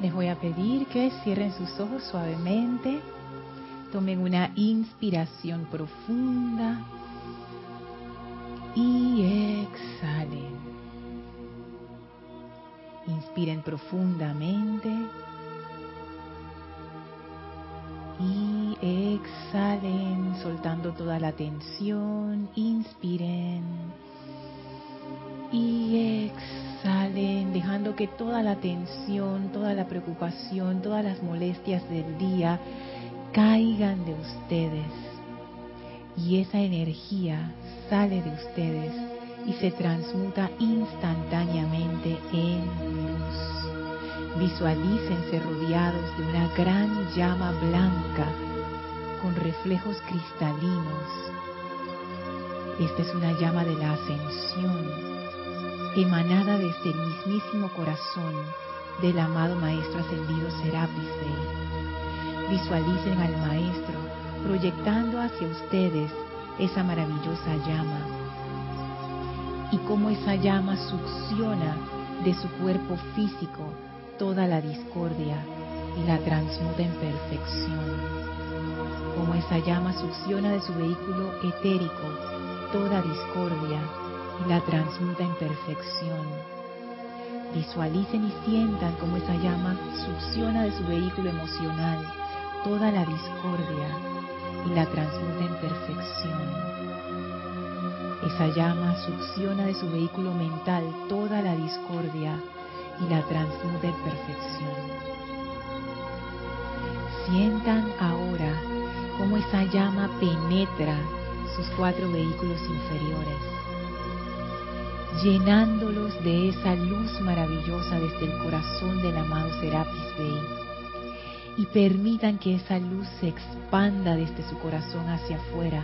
Les voy a pedir que cierren sus ojos suavemente, tomen una inspiración profunda y exhalen. Inspiren profundamente y exhalen soltando toda la tensión. Inspiren y exhalen dejando que toda la tensión, toda la preocupación, todas las molestias del día caigan de ustedes. Y esa energía sale de ustedes y se transmuta instantáneamente en luz. Visualícense rodeados de una gran llama blanca con reflejos cristalinos. Esta es una llama de la ascensión, emanada desde el mismísimo corazón del amado Maestro Ascendido Serapis Bey. Visualicen al Maestro proyectando hacia ustedes esa maravillosa llama y cómo esa llama succiona de su cuerpo físico toda la discordia y la transmuta en perfección. Como esa llama succiona de su vehículo etérico toda discordia y la transmuta en perfección. Visualicen y sientan como esa llama succiona de su vehículo emocional toda la discordia y la transmuta en perfección. Esa llama succiona de su vehículo mental toda la discordia y la transmuta en perfección. Sientan ahora cómo esa llama penetra sus cuatro vehículos inferiores, llenándolos de esa luz maravillosa desde el corazón del amado Serapis Bey. Y permitan que esa luz se expanda desde su corazón hacia afuera,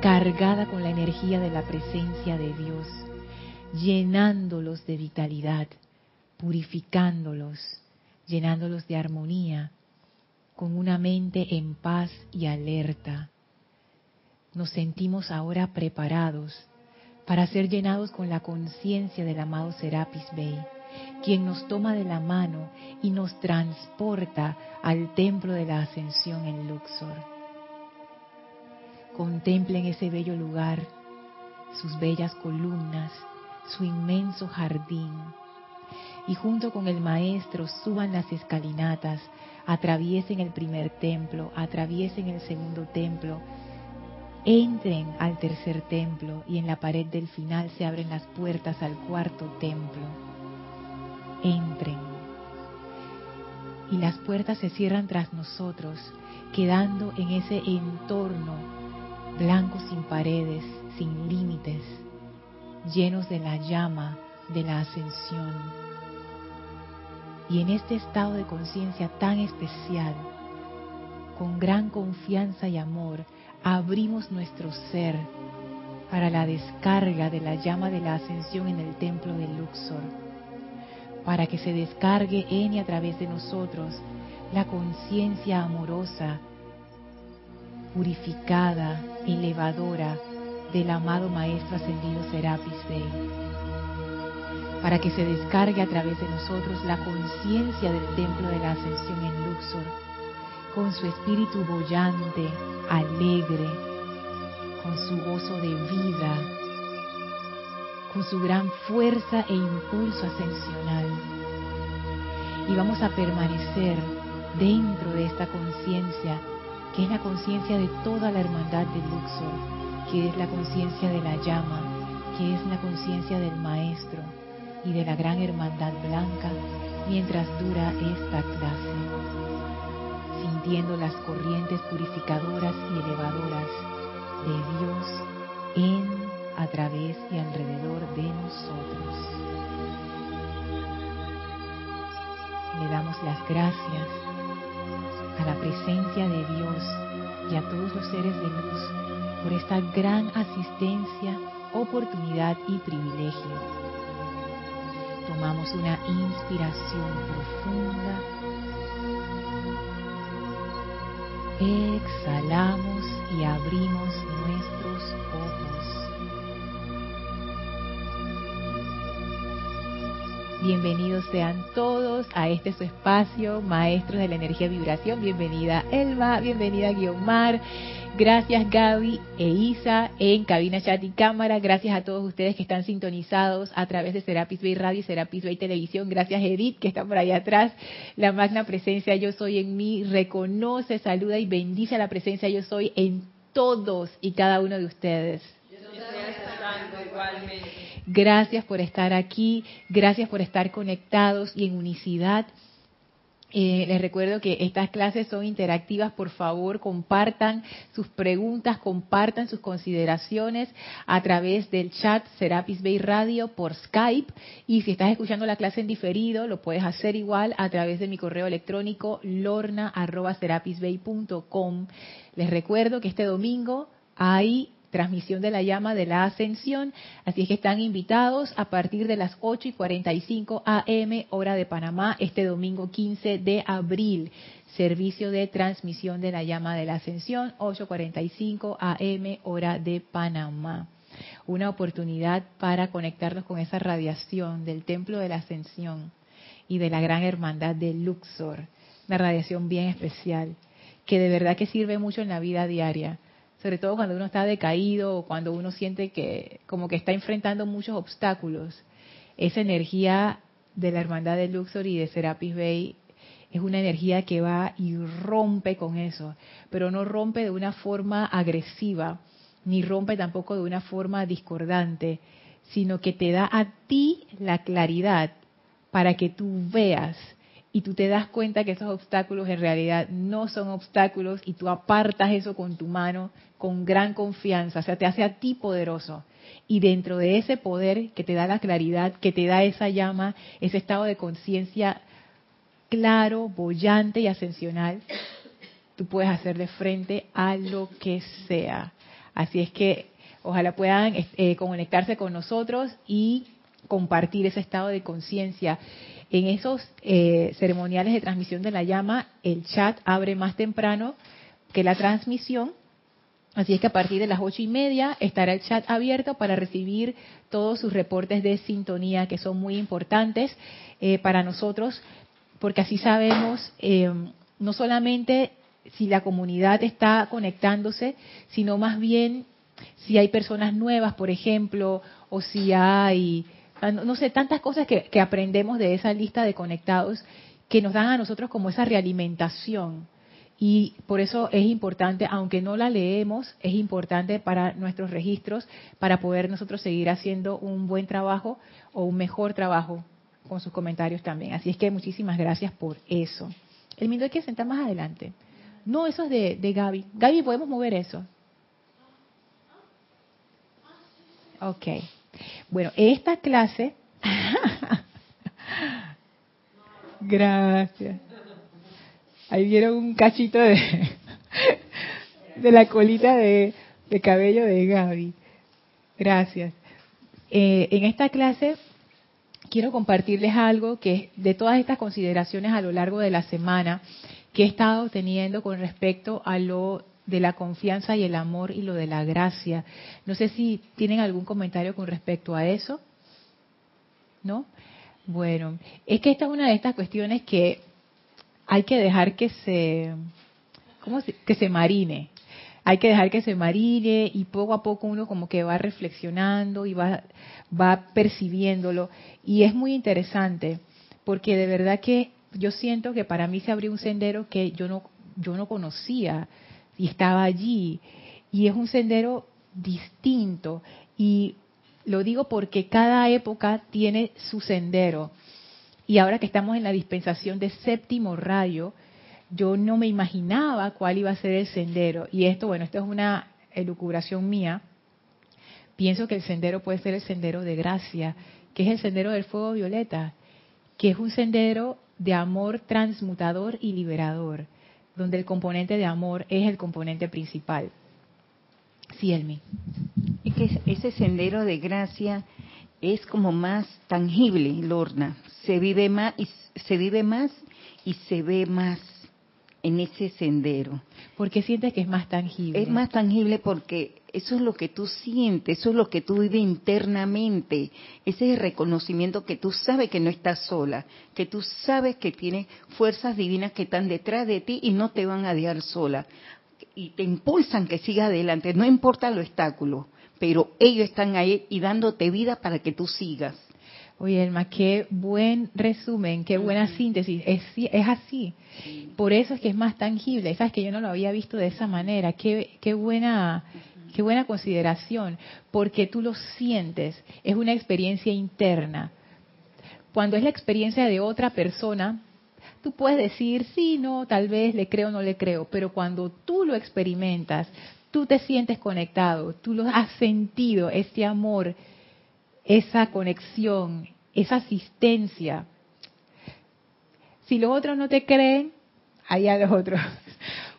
cargada con la energía de la presencia de Dios, llenándolos de vitalidad, purificándolos, llenándolos de armonía, con una mente en paz y alerta. Nos sentimos ahora preparados para ser llenados con la conciencia del amado Serapis Bey, quien nos toma de la mano y nos transporta al templo de la ascensión en Luxor. Contemplen ese bello lugar, sus bellas columnas, su inmenso jardín. Y junto con el maestro suban las escalinatas, atraviesen el primer templo, atraviesen el segundo templo, entren al tercer templo y en la pared del final se abren las puertas al cuarto templo. Entren. Y las puertas se cierran tras nosotros, quedando en ese entorno blancos sin paredes, sin límites, llenos de la llama de la ascensión. Y en este estado de conciencia tan especial, con gran confianza y amor, abrimos nuestro ser para la descarga de la llama de la ascensión en el templo de Luxor, para que se descargue en y a través de nosotros la conciencia amorosa purificada, elevadora del amado Maestro Ascendido Serapis Bey, para que se descargue a través de nosotros la conciencia del Templo de la Ascensión en Luxor, con su espíritu bollante, alegre, con su gozo de vida, con su gran fuerza e impulso ascensional. Y vamos a permanecer dentro de esta conciencia que es la conciencia de toda la hermandad de Luxor, que es la conciencia de la llama, que es la conciencia del Maestro y de la gran hermandad blanca mientras dura esta clase, las corrientes purificadoras y elevadoras de Dios en, a través y alrededor de nosotros. Le damos las gracias a la presencia de Dios y a todos los seres de luz por esta gran asistencia, oportunidad y privilegio. Tomamos una inspiración profunda. Exhalamos y abrimos nuestros ojos. Bienvenidos sean todos a este su espacio, Maestros de la Energía y Vibración. Bienvenida Elma, bienvenida Guiomar. Gracias Gaby e Isa en cabina chat y cámara. Gracias a todos ustedes que están sintonizados a través de Serapis Bay Radio y Serapis Bay Televisión. Gracias Edith que está por allá atrás. La magna presencia yo soy en mí. Reconoce, saluda y bendice a la presencia yo soy en todos y cada uno de ustedes. Gracias por estar aquí, gracias por estar conectados y en unicidad eh, les recuerdo que estas clases son interactivas, por favor compartan sus preguntas, compartan sus consideraciones a través del chat Serapis Bay Radio por Skype y si estás escuchando la clase en diferido lo puedes hacer igual a través de mi correo electrónico lorna.serapisbay.com. Les recuerdo que este domingo hay transmisión de la llama de la ascensión. Así es que están invitados a partir de las 8 y 45 AM, hora de Panamá, este domingo 15 de abril. Servicio de transmisión de la llama de la ascensión, 8.45 AM, hora de Panamá. Una oportunidad para conectarnos con esa radiación del Templo de la Ascensión y de la Gran Hermandad de Luxor. Una radiación bien especial que de verdad que sirve mucho en la vida diaria sobre todo cuando uno está decaído o cuando uno siente que como que está enfrentando muchos obstáculos. Esa energía de la hermandad de Luxor y de Serapis Bay es una energía que va y rompe con eso, pero no rompe de una forma agresiva, ni rompe tampoco de una forma discordante, sino que te da a ti la claridad para que tú veas y tú te das cuenta que esos obstáculos en realidad no son obstáculos y tú apartas eso con tu mano con gran confianza, o sea, te hace a ti poderoso. Y dentro de ese poder que te da la claridad, que te da esa llama, ese estado de conciencia claro, bollante y ascensional, tú puedes hacer de frente a lo que sea. Así es que ojalá puedan eh, conectarse con nosotros y compartir ese estado de conciencia en esos eh, ceremoniales de transmisión de la llama, el chat abre más temprano que la transmisión. Así es que a partir de las ocho y media estará el chat abierto para recibir todos sus reportes de sintonía que son muy importantes eh, para nosotros, porque así sabemos eh, no solamente si la comunidad está conectándose, sino más bien si hay personas nuevas, por ejemplo, o si hay Ah, no, sé, tantas cosas que, aprendemos de esa lista de conectados que nos dan a nosotros como esa realimentación. Y por eso es importante, aunque no la leemos, es importante para nuestros registros, para poder nosotros seguir haciendo un buen trabajo o un mejor trabajo con sus comentarios también. Así es que muchísimas gracias por eso. El mindo hay que sentar más adelante. No, eso es de, de Gaby. Gaby, ¿podemos mover eso? Ok. Bueno, esta clase... Gracias. Ahí vieron un cachito de, de la colita de, cabello de Gaby. Gracias. Eh, en esta clase quiero compartirles algo que de todas estas consideraciones a lo largo de la semana que he estado teniendo con respecto a lo de la confianza y el amor y lo de la gracia. No sé si tienen algún comentario con respecto a eso. ¿No? Bueno, es que esta es una de estas cuestiones que hay que dejar que se, ¿cómo que se marine. Hay que dejar que se marine y poco a poco uno como que va reflexionando y va, va percibiéndolo. Y es muy interesante porque de verdad que yo siento que para mí se abrió un sendero que yo no, yo no conocía y estaba allí. Y es un sendero distinto. Y lo digo porque cada época tiene su sendero. Y ahora que estamos en la dispensación de séptimo rayo, yo no me imaginaba cuál iba a ser el sendero. Y esto, bueno, esto es una elucubración mía. Pienso que el sendero puede ser el sendero de gracia, que es el sendero del fuego violeta, que es un sendero de amor transmutador y liberador donde el componente de amor es el componente principal. Sí, Elmi. Es que ese sendero de gracia es como más tangible, Lorna. Se vive más y se vive más y se ve más en ese sendero. ¿Por qué sientes que es más tangible? Es más tangible porque eso es lo que tú sientes, eso es lo que tú vives internamente. Ese es el reconocimiento que tú sabes que no estás sola, que tú sabes que tienes fuerzas divinas que están detrás de ti y no te van a dejar sola. Y te impulsan que sigas adelante, no importa el obstáculo, pero ellos están ahí y dándote vida para que tú sigas. Oye, Elma, qué buen resumen, qué buena síntesis. Es, es así. Por eso es que es más tangible. Sabes que yo no lo había visto de esa manera. Qué, qué buena, qué buena consideración, porque tú lo sientes. Es una experiencia interna. Cuando es la experiencia de otra persona, tú puedes decir, sí, no, tal vez le creo, no le creo. Pero cuando tú lo experimentas, tú te sientes conectado, tú lo has sentido, este amor esa conexión, esa asistencia. Si los otros no te creen, allá los otros.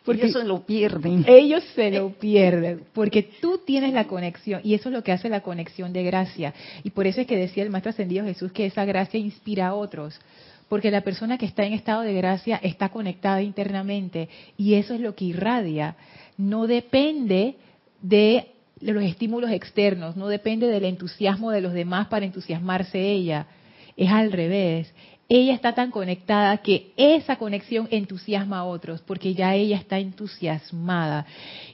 Porque ellos se lo pierden. Ellos se lo pierden, porque tú tienes la conexión, y eso es lo que hace la conexión de gracia. Y por eso es que decía el Maestro Ascendido Jesús que esa gracia inspira a otros, porque la persona que está en estado de gracia está conectada internamente, y eso es lo que irradia. No depende de de los estímulos externos, no depende del entusiasmo de los demás para entusiasmarse ella, es al revés. Ella está tan conectada que esa conexión entusiasma a otros, porque ya ella está entusiasmada.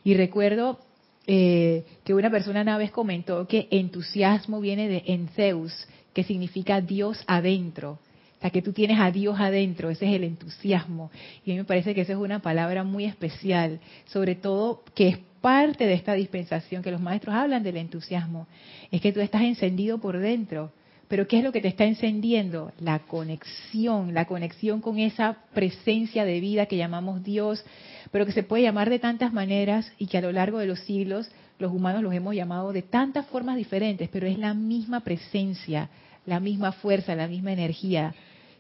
Y recuerdo eh, que una persona una vez comentó que entusiasmo viene de Enzeus, que significa Dios adentro. O sea, que tú tienes a Dios adentro, ese es el entusiasmo. Y a mí me parece que esa es una palabra muy especial, sobre todo que es parte de esta dispensación, que los maestros hablan del entusiasmo, es que tú estás encendido por dentro. Pero ¿qué es lo que te está encendiendo? La conexión, la conexión con esa presencia de vida que llamamos Dios, pero que se puede llamar de tantas maneras y que a lo largo de los siglos los humanos los hemos llamado de tantas formas diferentes, pero es la misma presencia, la misma fuerza, la misma energía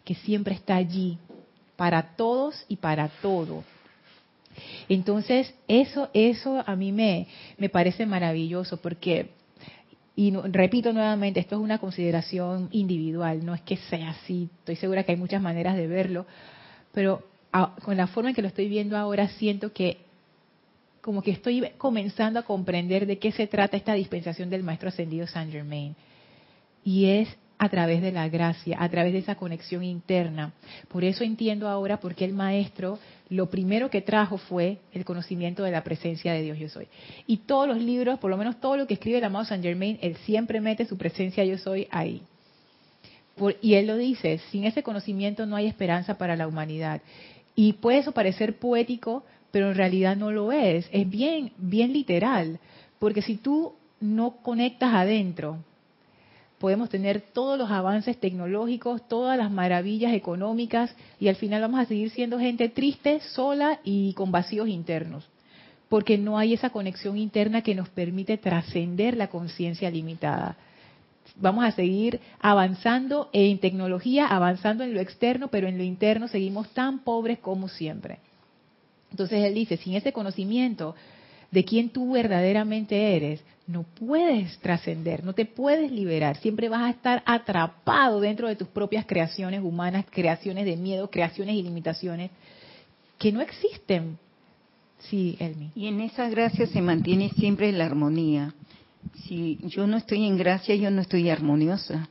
que siempre está allí para todos y para todo. Entonces, eso, eso a mí me, me parece maravilloso porque, y repito nuevamente, esto es una consideración individual, no es que sea así, estoy segura que hay muchas maneras de verlo, pero con la forma en que lo estoy viendo ahora siento que como que estoy comenzando a comprender de qué se trata esta dispensación del Maestro Ascendido Saint Germain. Y es a través de la gracia, a través de esa conexión interna. Por eso entiendo ahora por qué el maestro lo primero que trajo fue el conocimiento de la presencia de Dios yo soy. Y todos los libros, por lo menos todo lo que escribe el amado Saint Germain, él siempre mete su presencia yo soy ahí. y él lo dice, sin ese conocimiento no hay esperanza para la humanidad. Y puede eso parecer poético, pero en realidad no lo es. Es bien, bien literal. Porque si tú no conectas adentro, podemos tener todos los avances tecnológicos, todas las maravillas económicas y al final vamos a seguir siendo gente triste, sola y con vacíos internos, porque no hay esa conexión interna que nos permite trascender la conciencia limitada. Vamos a seguir avanzando en tecnología, avanzando en lo externo, pero en lo interno seguimos tan pobres como siempre. Entonces él dice, sin ese conocimiento de quién tú verdaderamente eres, no puedes trascender, no te puedes liberar, siempre vas a estar atrapado dentro de tus propias creaciones humanas, creaciones de miedo, creaciones y limitaciones que no existen. Sí, Elmi. Y en esa gracia se mantiene siempre la armonía. Si yo no estoy en gracia, yo no estoy armoniosa.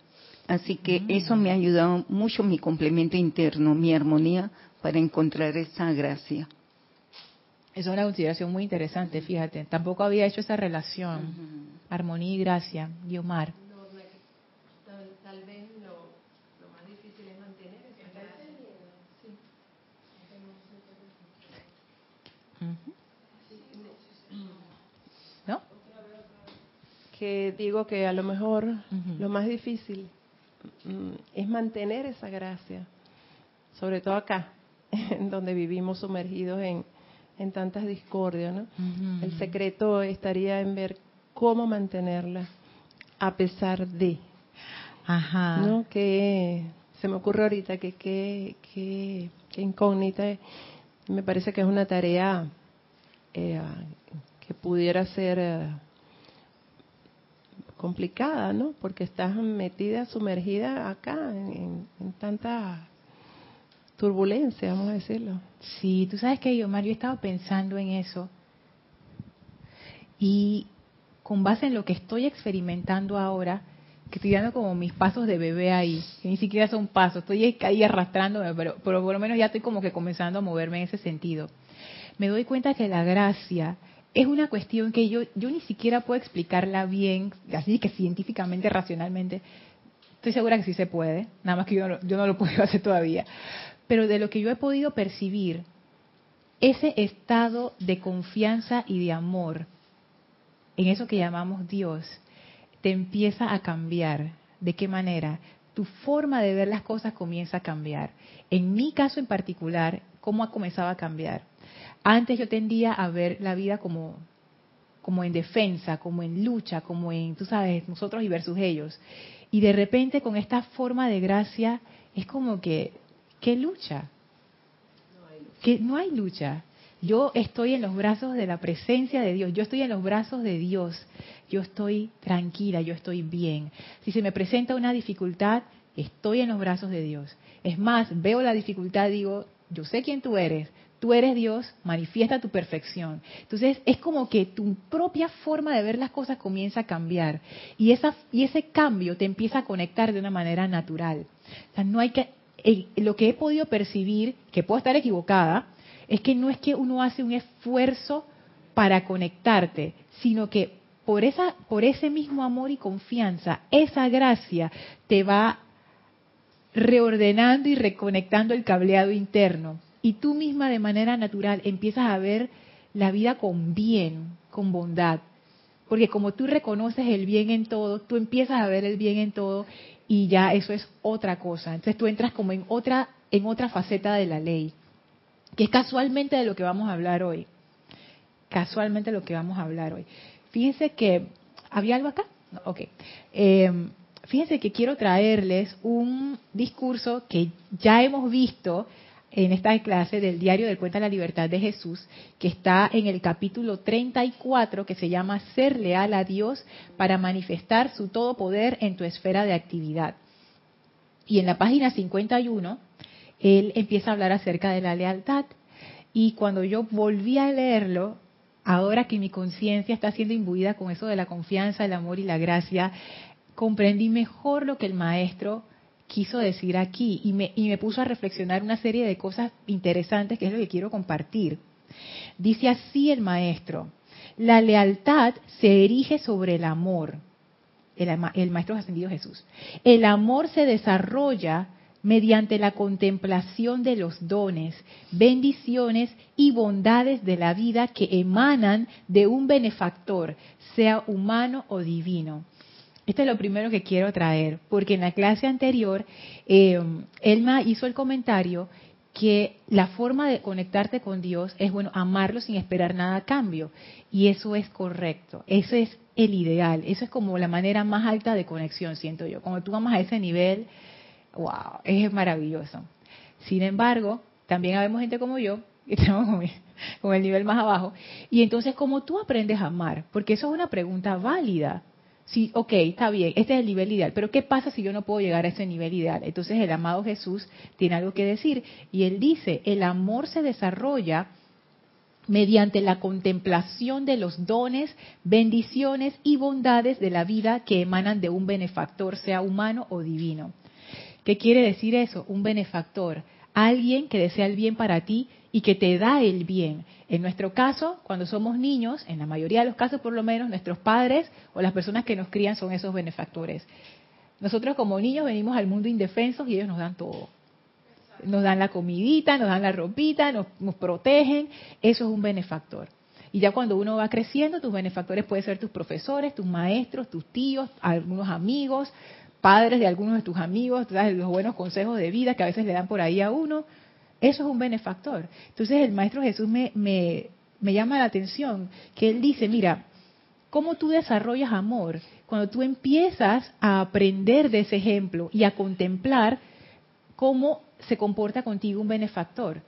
Así que mm. eso me ha ayudado mucho mi complemento interno, mi armonía, para encontrar esa gracia. Es una consideración muy interesante, fíjate. Tampoco había hecho esa relación. Armonía y gracia. Guiomar. No, tal, vez lo, más difícil es mantener ¿No? Que digo que a lo mejor lo más difícil mm, es mantener esa gracia, sobre todo acá, en donde vivimos sumergidos en, en tantas discordias, ¿no? El secreto estaría en ver cómo mantenerla a pesar de, Ajá. ¿no? Que se me ocurre ahorita que qué incógnita, me parece que es una tarea eh, que pudiera ser eh, complicada, ¿no? Porque estás metida, sumergida acá en, en tantas turbulencia, vamos a decirlo. Sí, tú sabes que yo, Mario, he estado pensando en eso y con base en lo que estoy experimentando ahora, que estoy dando como mis pasos de bebé ahí, que ni siquiera son pasos, estoy ahí arrastrándome, pero, pero por lo menos ya estoy como que comenzando a moverme en ese sentido. Me doy cuenta que la gracia es una cuestión que yo, yo ni siquiera puedo explicarla bien, así que científicamente, racionalmente. Estoy segura que sí se puede, nada más que yo no, yo no lo puedo hacer todavía. Pero de lo que yo he podido percibir, ese estado de confianza y de amor en eso que llamamos Dios, te empieza a cambiar. ¿De qué manera? Tu forma de ver las cosas comienza a cambiar. En mi caso en particular, ¿cómo ha comenzado a cambiar? Antes yo tendía a ver la vida como, como en defensa, como en lucha, como en, tú sabes, nosotros y versus ellos. Y de repente con esta forma de gracia es como que, ¿qué lucha? Que no hay lucha. Yo estoy en los brazos de la presencia de Dios, yo estoy en los brazos de Dios, yo estoy tranquila, yo estoy bien. Si se me presenta una dificultad, estoy en los brazos de Dios. Es más, veo la dificultad, digo, yo sé quién tú eres, tú eres Dios, manifiesta tu perfección. Entonces es como que tu propia forma de ver las cosas comienza a cambiar y, esa, y ese cambio te empieza a conectar de una manera natural. O sea, no hay que, lo que he podido percibir, que puedo estar equivocada, es que no es que uno hace un esfuerzo para conectarte, sino que por, esa, por ese mismo amor y confianza, esa gracia te va reordenando y reconectando el cableado interno. Y tú misma de manera natural empiezas a ver la vida con bien, con bondad. Porque como tú reconoces el bien en todo, tú empiezas a ver el bien en todo y ya eso es otra cosa. Entonces tú entras como en otra en otra faceta de la ley que es casualmente de lo que vamos a hablar hoy. Casualmente de lo que vamos a hablar hoy. Fíjense que, ¿había algo acá? ok. Em, fíjense que quiero traerles un discurso que ya hemos visto en esta clase del diario del Cuenta de la Libertad de Jesús, que está en el capítulo 34, que se llama Ser leal a Dios para manifestar su todo poder en tu esfera de actividad. Y en la página 51 él empieza a hablar acerca de la lealtad. Y cuando yo volví a leerlo, ahora que mi conciencia está siendo imbuida con eso de la confianza, el amor y la gracia, comprendí mejor lo que el maestro quiso decir aquí y me, y me puso a reflexionar una serie de cosas interesantes que es lo que quiero compartir. Dice así el maestro, la lealtad se erige sobre el amor, el, el maestro ascendido Jesús. El amor se desarrolla mediante la contemplación de los dones, bendiciones y bondades de la vida que emanan de un benefactor, sea humano o divino. Esto es lo primero que quiero traer, porque en la clase anterior eh, Elma hizo el comentario que la forma de conectarte con Dios es, bueno, amarlo sin esperar nada a cambio. Y eso es correcto, eso es el ideal, eso es como la manera más alta de conexión, siento yo. Cuando tú amas a ese nivel, wow, es maravilloso. Sin embargo, también habemos gente como yo, que estamos con el nivel más abajo, y entonces, ¿cómo tú aprendes a amar? Porque eso es una pregunta válida. Sí, ok, está bien, este es el nivel ideal, pero ¿qué pasa si yo no puedo llegar a ese nivel ideal? Entonces el amado Jesús tiene algo que decir y él dice, el amor se desarrolla mediante la contemplación de los dones, bendiciones y bondades de la vida que emanan de un benefactor, sea humano o divino. ¿Qué quiere decir eso? Un benefactor, alguien que desea el bien para ti y que te da el bien. En nuestro caso, cuando somos niños, en la mayoría de los casos por lo menos, nuestros padres o las personas que nos crían son esos benefactores. Nosotros como niños venimos al mundo indefensos y ellos nos dan todo. Nos dan la comidita, nos dan la ropita, nos, nos protegen. Eso es un benefactor. Y ya cuando uno va creciendo, tus benefactores pueden ser tus profesores, tus maestros, tus tíos, algunos amigos, padres de algunos de tus amigos, los buenos consejos de vida que a veces le dan por ahí a uno. Eso es un benefactor. Entonces el Maestro Jesús me, me, me llama la atención que él dice, mira, ¿cómo tú desarrollas amor? Cuando tú empiezas a aprender de ese ejemplo y a contemplar cómo se comporta contigo un benefactor.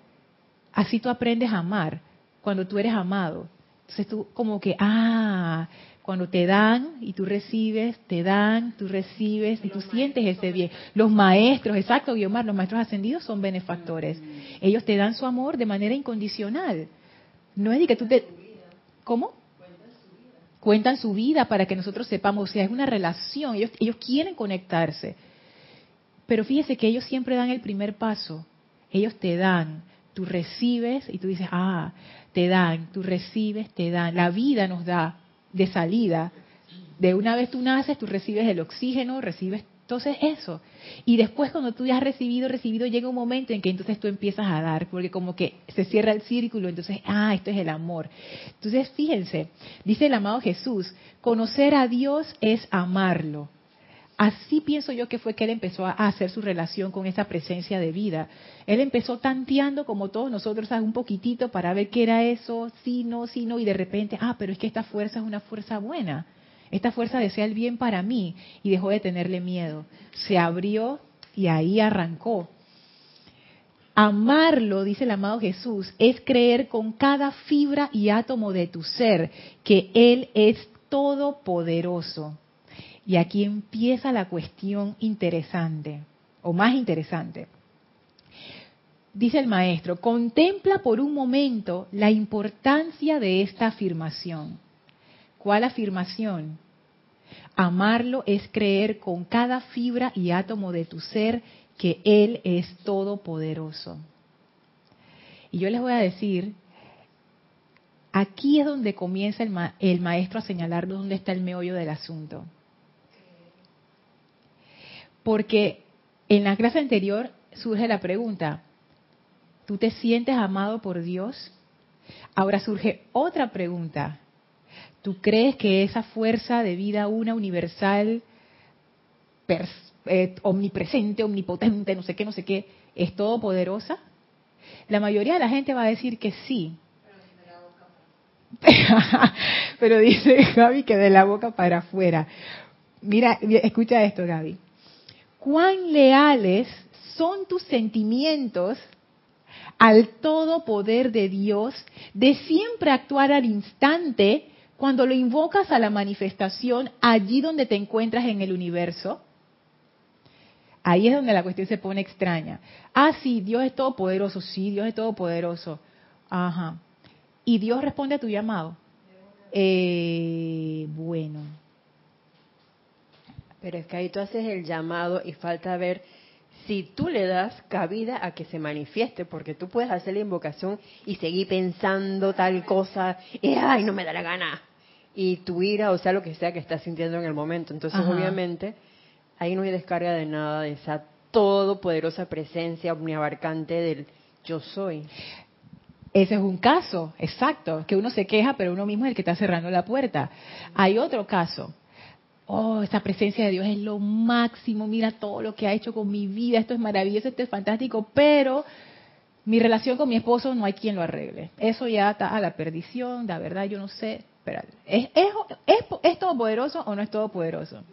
Así tú aprendes a amar cuando tú eres amado. Entonces tú como que, ah, cuando te dan y tú recibes, te dan, tú recibes y tú sientes ese bien. Los maestros, exacto, Guiomar, los maestros ascendidos son benefactores. Ellos te dan su amor de manera incondicional. No es de que tú te... ¿Cómo? Cuentan su vida para que nosotros sepamos, o sea, es una relación, ellos, ellos quieren conectarse. Pero fíjese que ellos siempre dan el primer paso. Ellos te dan, tú recibes y tú dices, ah, te dan, tú recibes, te dan. La vida nos da de salida. De una vez tú naces, tú recibes el oxígeno, recibes entonces eso. Y después cuando tú ya has recibido, recibido, llega un momento en que entonces tú empiezas a dar, porque como que se cierra el círculo, entonces, ah, esto es el amor. Entonces, fíjense, dice el amado Jesús, conocer a Dios es amarlo. Así pienso yo que fue que él empezó a hacer su relación con esa presencia de vida. Él empezó tanteando como todos nosotros un poquitito para ver qué era eso, sí, no, sí, no, y de repente, ah, pero es que esta fuerza es una fuerza buena. Esta fuerza desea el bien para mí y dejó de tenerle miedo. Se abrió y ahí arrancó. Amarlo, dice el amado Jesús, es creer con cada fibra y átomo de tu ser que Él es todopoderoso y aquí empieza la cuestión interesante, o más interesante. Dice el maestro, contempla por un momento la importancia de esta afirmación. ¿Cuál afirmación? Amarlo es creer con cada fibra y átomo de tu ser que Él es todopoderoso. Y yo les voy a decir, aquí es donde comienza el, maestro a señalar dónde está el meollo del asunto. Porque en la clase anterior surge la pregunta, ¿tú te sientes amado por Dios? Ahora surge otra pregunta. ¿Tú crees que esa fuerza de vida una universal, eh, omnipresente, omnipotente, no sé qué, no sé qué, es todopoderosa? La mayoría de la gente va a decir que sí. Pero dice Gaby que de la boca para afuera. Mira, escucha esto, Gaby cuán leales son tus sentimientos al todo poder de Dios de siempre actuar al instante cuando lo invocas a la manifestación allí donde te encuentras en el universo. Ahí es donde la cuestión se pone extraña. Ah, sí, Dios es todopoderoso, sí, Dios es todopoderoso. Ajá. ¿Y Dios responde a tu llamado? Eh, bueno, pero es que ahí tú haces el llamado y falta ver si tú le das cabida a que se manifieste, porque tú puedes hacer la invocación y seguir pensando tal cosa, y ay, no me da la gana. Y tu ira, o sea, lo que sea que estás sintiendo en el momento. Entonces, obviamente, ahí no hay descarga de nada de esa todopoderosa presencia omniabarcante del yo soy. Ese es un caso, exacto, que uno se queja, pero uno mismo es el que está cerrando la puerta. Hay otro caso, oh, esa presencia de Dios es lo máximo, mira todo lo que ha hecho con mi vida, esto es maravilloso, esto es fantástico, pero mi relación con mi esposo no hay quien lo arregle. Eso ya está a la perdición, la verdad yo no sé. Pero ¿es, es, es, ¿Es todopoderoso o no es todopoderoso?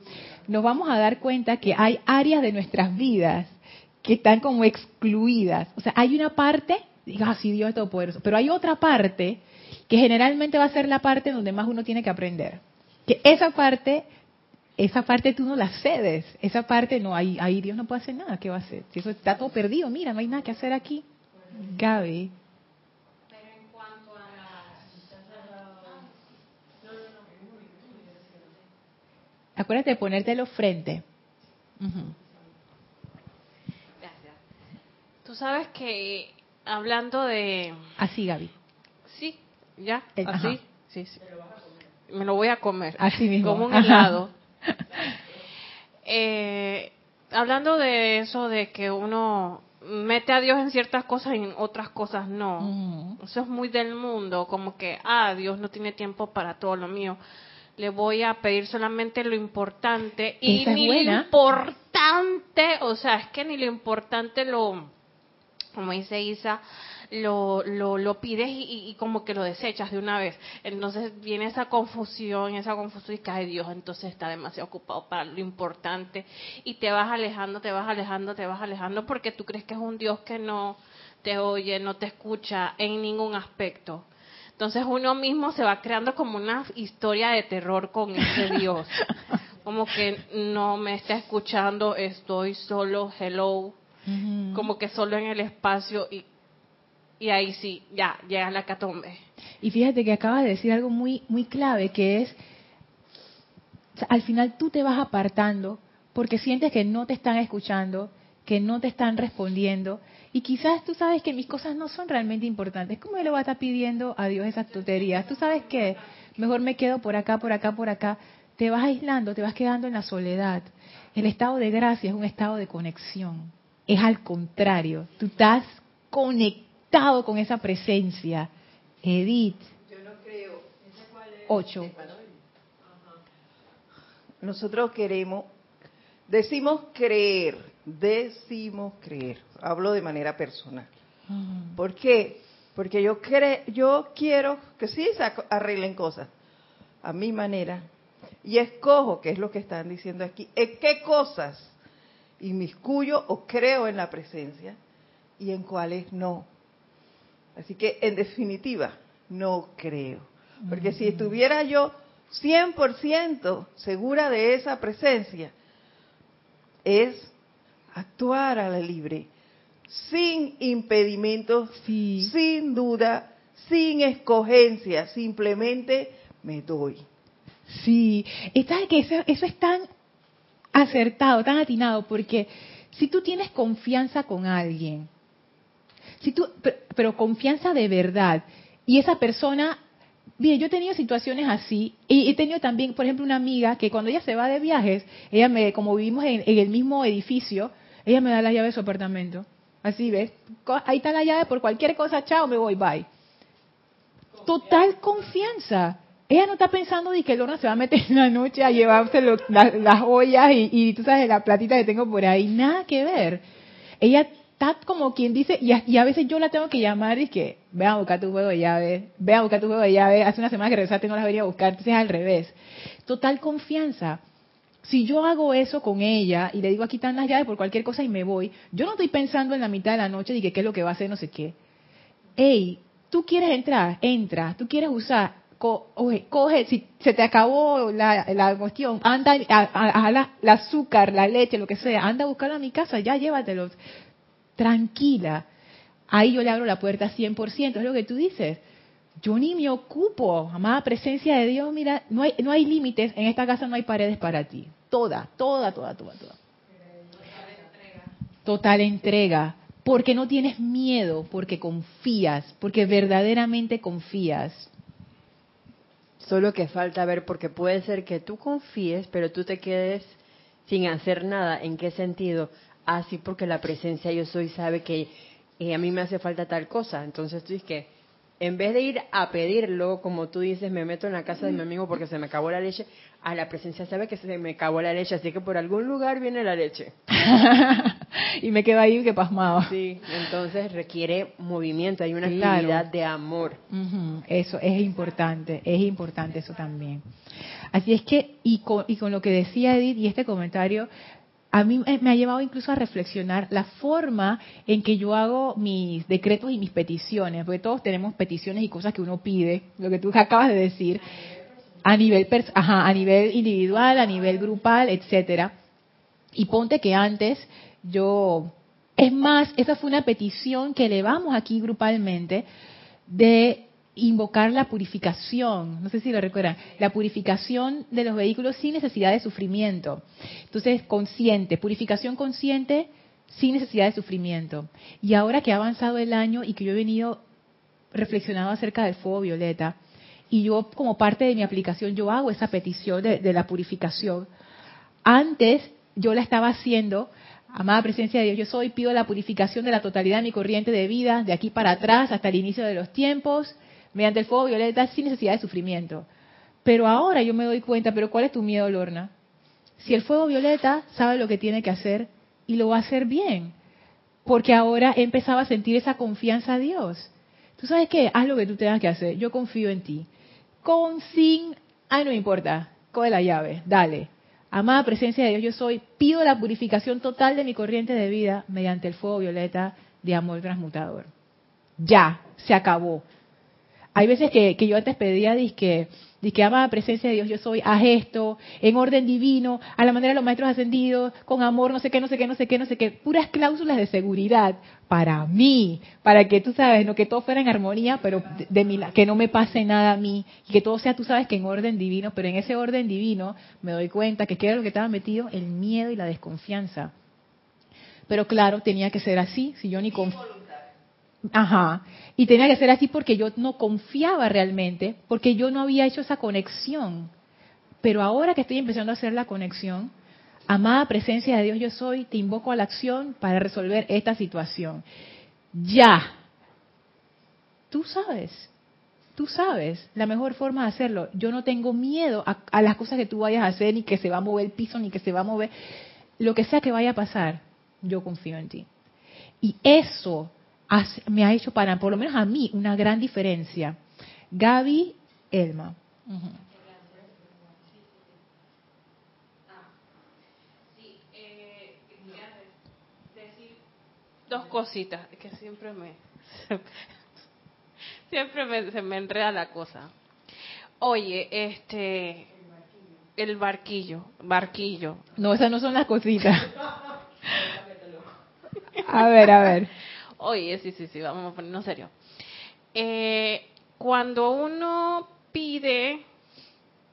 Nos vamos a dar cuenta que hay áreas de nuestras vidas que están como excluidas. O sea, hay una parte, diga, ah, sí, Dios es todopoderoso, pero hay otra parte que generalmente va a ser la parte donde más uno tiene que aprender. Que esa parte esa parte tú no la cedes, esa parte no, ahí, ahí Dios no puede hacer nada, ¿qué va a hacer? Si eso está todo perdido, mira, no hay nada que hacer aquí. Gaby. Pero en cuanto a Acuérdate de ponértelo frente. Gracias. Tú sabes que hablando de... Así, Gaby. Sí, ya, así. Sí, sí. Me lo voy a comer. Así mismo. Como un helado. Eh, hablando de eso, de que uno mete a Dios en ciertas cosas y en otras cosas no. Eso es muy del mundo, como que, ah, Dios no tiene tiempo para todo lo mío. Le voy a pedir solamente lo importante y ni lo importante, o sea, es que ni lo importante lo, como dice Isa, lo, lo, lo pides y, como que lo desechas de una vez. Entonces viene esa confusión, esa confusión y cae Dios, entonces está demasiado ocupado para lo importante y te vas alejando, te vas alejando, te vas alejando porque tú crees que es un Dios que no te oye, no te escucha en ningún aspecto. Entonces uno mismo se va creando como una historia de terror con ese Dios. Como que no me está escuchando, estoy solo, hello. Como que solo en el espacio y, y ahí sí, ya, llega la catombe. Y fíjate que acabas de decir algo muy, muy clave, que es, al final tú te vas apartando porque sientes que no te están escuchando, que no te están respondiendo, y quizás tú sabes que mis cosas no son realmente importantes. ¿Cómo le voy a estar pidiendo a Dios esas tonterías? Tú sabes que mejor me quedo por acá, por acá, por acá. Te vas aislando, te vas quedando en la soledad. El estado de gracia es un estado de conexión. Es al contrario, tú estás conectado con esa presencia. Edith. Yo no creo. Ocho. Nosotros queremos, decimos creer, decimos creer. Hablo de manera personal. ¿Por qué? Porque yo, cre yo quiero que sí se arreglen cosas a mi manera y escojo, que es lo que están diciendo aquí, en qué cosas inmiscuyo o creo en la presencia y en cuáles no. Así que, en definitiva, no creo. Porque si estuviera yo 100% segura de esa presencia, es actuar a la libre, sin impedimentos, sin duda, sin escogencia, simplemente me doy. Sí, está que eso, eso es tan acertado, tan atinado, porque si tú tienes confianza con alguien, si tú, pero, confianza de verdad, y esa persona Bien, yo he tenido situaciones así y he tenido también, por ejemplo, una amiga que cuando ella se va de viajes, ella me, como vivimos en, el mismo edificio, ella me da la llave de su apartamento. Así, ¿ves? Ahí está la llave por cualquier cosa, chao, me voy, bye. Total confianza. Ella no está pensando de que Lorna se va a meter en la noche a llevarse las ollas y, y, tú sabes la platita que tengo por ahí. Nada que ver. Ella está como quien dice, y a, veces yo la tengo que llamar y que, ve a buscar tu juego de llave, ve a buscar tu juego de llave. Hace una semana que regresaste no las venía a buscar, entonces es al revés. Total confianza. Si yo hago eso con ella y le digo aquí están las llaves por cualquier cosa y me voy, yo no estoy pensando en la mitad de la noche de que qué es lo que va a hacer, no sé qué. Ey, tú quieres entrar, entra, tú quieres usar, coge, si se te acabó la, cuestión, anda a, la, azúcar, la leche, lo que sea, anda a buscarlo a mi casa, ya llévatelo. Tranquila. Ahí yo le abro la puerta 100%, es lo que tú dices. Yo ni me ocupo, amada presencia de Dios, mira, no hay, no hay límites, en esta casa no hay paredes para ti. Toda, toda, toda, toda, toda. Total entrega. Porque no tienes miedo, porque confías, porque verdaderamente confías. Solo que falta ver, porque puede ser que tú confíes, pero tú te quedes sin hacer nada. ¿En qué sentido? Así porque la presencia yo soy sabe que eh, a mí me hace falta tal cosa. Entonces tú dices que en vez de ir a pedirlo, como tú dices, me meto en la casa de mi amigo porque se me acabó la leche, a la presencia sabe que se me acabó la leche, así que por algún lugar viene la leche. y me quedo ahí que pasmado. Sí, entonces requiere movimiento, hay una actividad de amor. Eso es importante, es importante eso también. Así es que, y con, y con lo que decía Edith y este comentario, a mí me ha llevado incluso a reflexionar la forma en que yo hago mis decretos y mis peticiones, porque todos tenemos peticiones y cosas que uno pide, lo que tú acabas de decir, a nivel, ajá, a nivel individual, a nivel grupal, etcétera. Y ponte que antes yo, es más, esa fue una petición que elevamos aquí grupalmente de invocar la purificación, no sé si lo recuerdan, la purificación de los vehículos sin necesidad de sufrimiento. Entonces, consciente, purificación consciente sin necesidad de sufrimiento. Y ahora que ha avanzado el año y que yo he venido reflexionando acerca del fuego violeta, y yo como parte de mi aplicación, yo hago esa petición de, de la purificación. Antes yo la estaba haciendo Amada presencia de Dios, yo soy, pido la purificación de la totalidad de mi corriente de vida, de aquí para atrás hasta el inicio de los tiempos, mediante el fuego violeta, sin necesidad de sufrimiento. Pero ahora yo me doy cuenta, pero ¿cuál es tu miedo, Lorna? Si el fuego violeta sabe lo que tiene que hacer y lo va a hacer bien, porque ahora he empezado a sentir esa confianza a Dios. Tú sabes qué, haz lo que tú tengas que hacer, yo confío en ti. Con, sin, ay no me importa, coge la llave, dale Amada presencia de Dios, yo soy, pido la purificación total de mi corriente de vida mediante el fuego violeta de amor transmutador. Ya, se acabó. Hay veces que, yo antes pedía, disque, que ama presencia de Dios, yo soy, haz esto, en orden divino, a la manera de los maestros ascendidos, con amor, no sé qué, no sé qué, no sé qué, no sé qué, puras cláusulas de seguridad para mí, para que tú sabes, no que todo fuera en armonía, pero de, de que no me pase nada a mí, y que todo sea, tú sabes, que en orden divino, pero en ese orden divino me doy cuenta que qué era lo que estaba metido, el miedo y la desconfianza. Pero claro, tenía que ser así, si yo ni confío Ajá. Y tenía que ser así porque yo no confiaba realmente, porque yo no había hecho esa conexión. Pero ahora que estoy empezando a hacer la conexión, amada presencia de Dios yo soy, te invoco a la acción para resolver esta situación. Ya. Tú sabes, tú sabes la mejor forma de hacerlo. Yo no tengo miedo a, a, las cosas que tú vayas a hacer, ni que se va a mover el piso, ni que se va a mover. Lo que sea que vaya a pasar, yo confío en ti. Y eso me ha hecho para, por lo menos a mí, una gran diferencia. Gaby Elma. dos cositas que siempre me siempre me, se me enreda la cosa oye este el barquillo barquillo no esas no son las cositas a ver a ver Oye, sí, sí, sí, vamos a ponernos serio. Eh, cuando uno pide,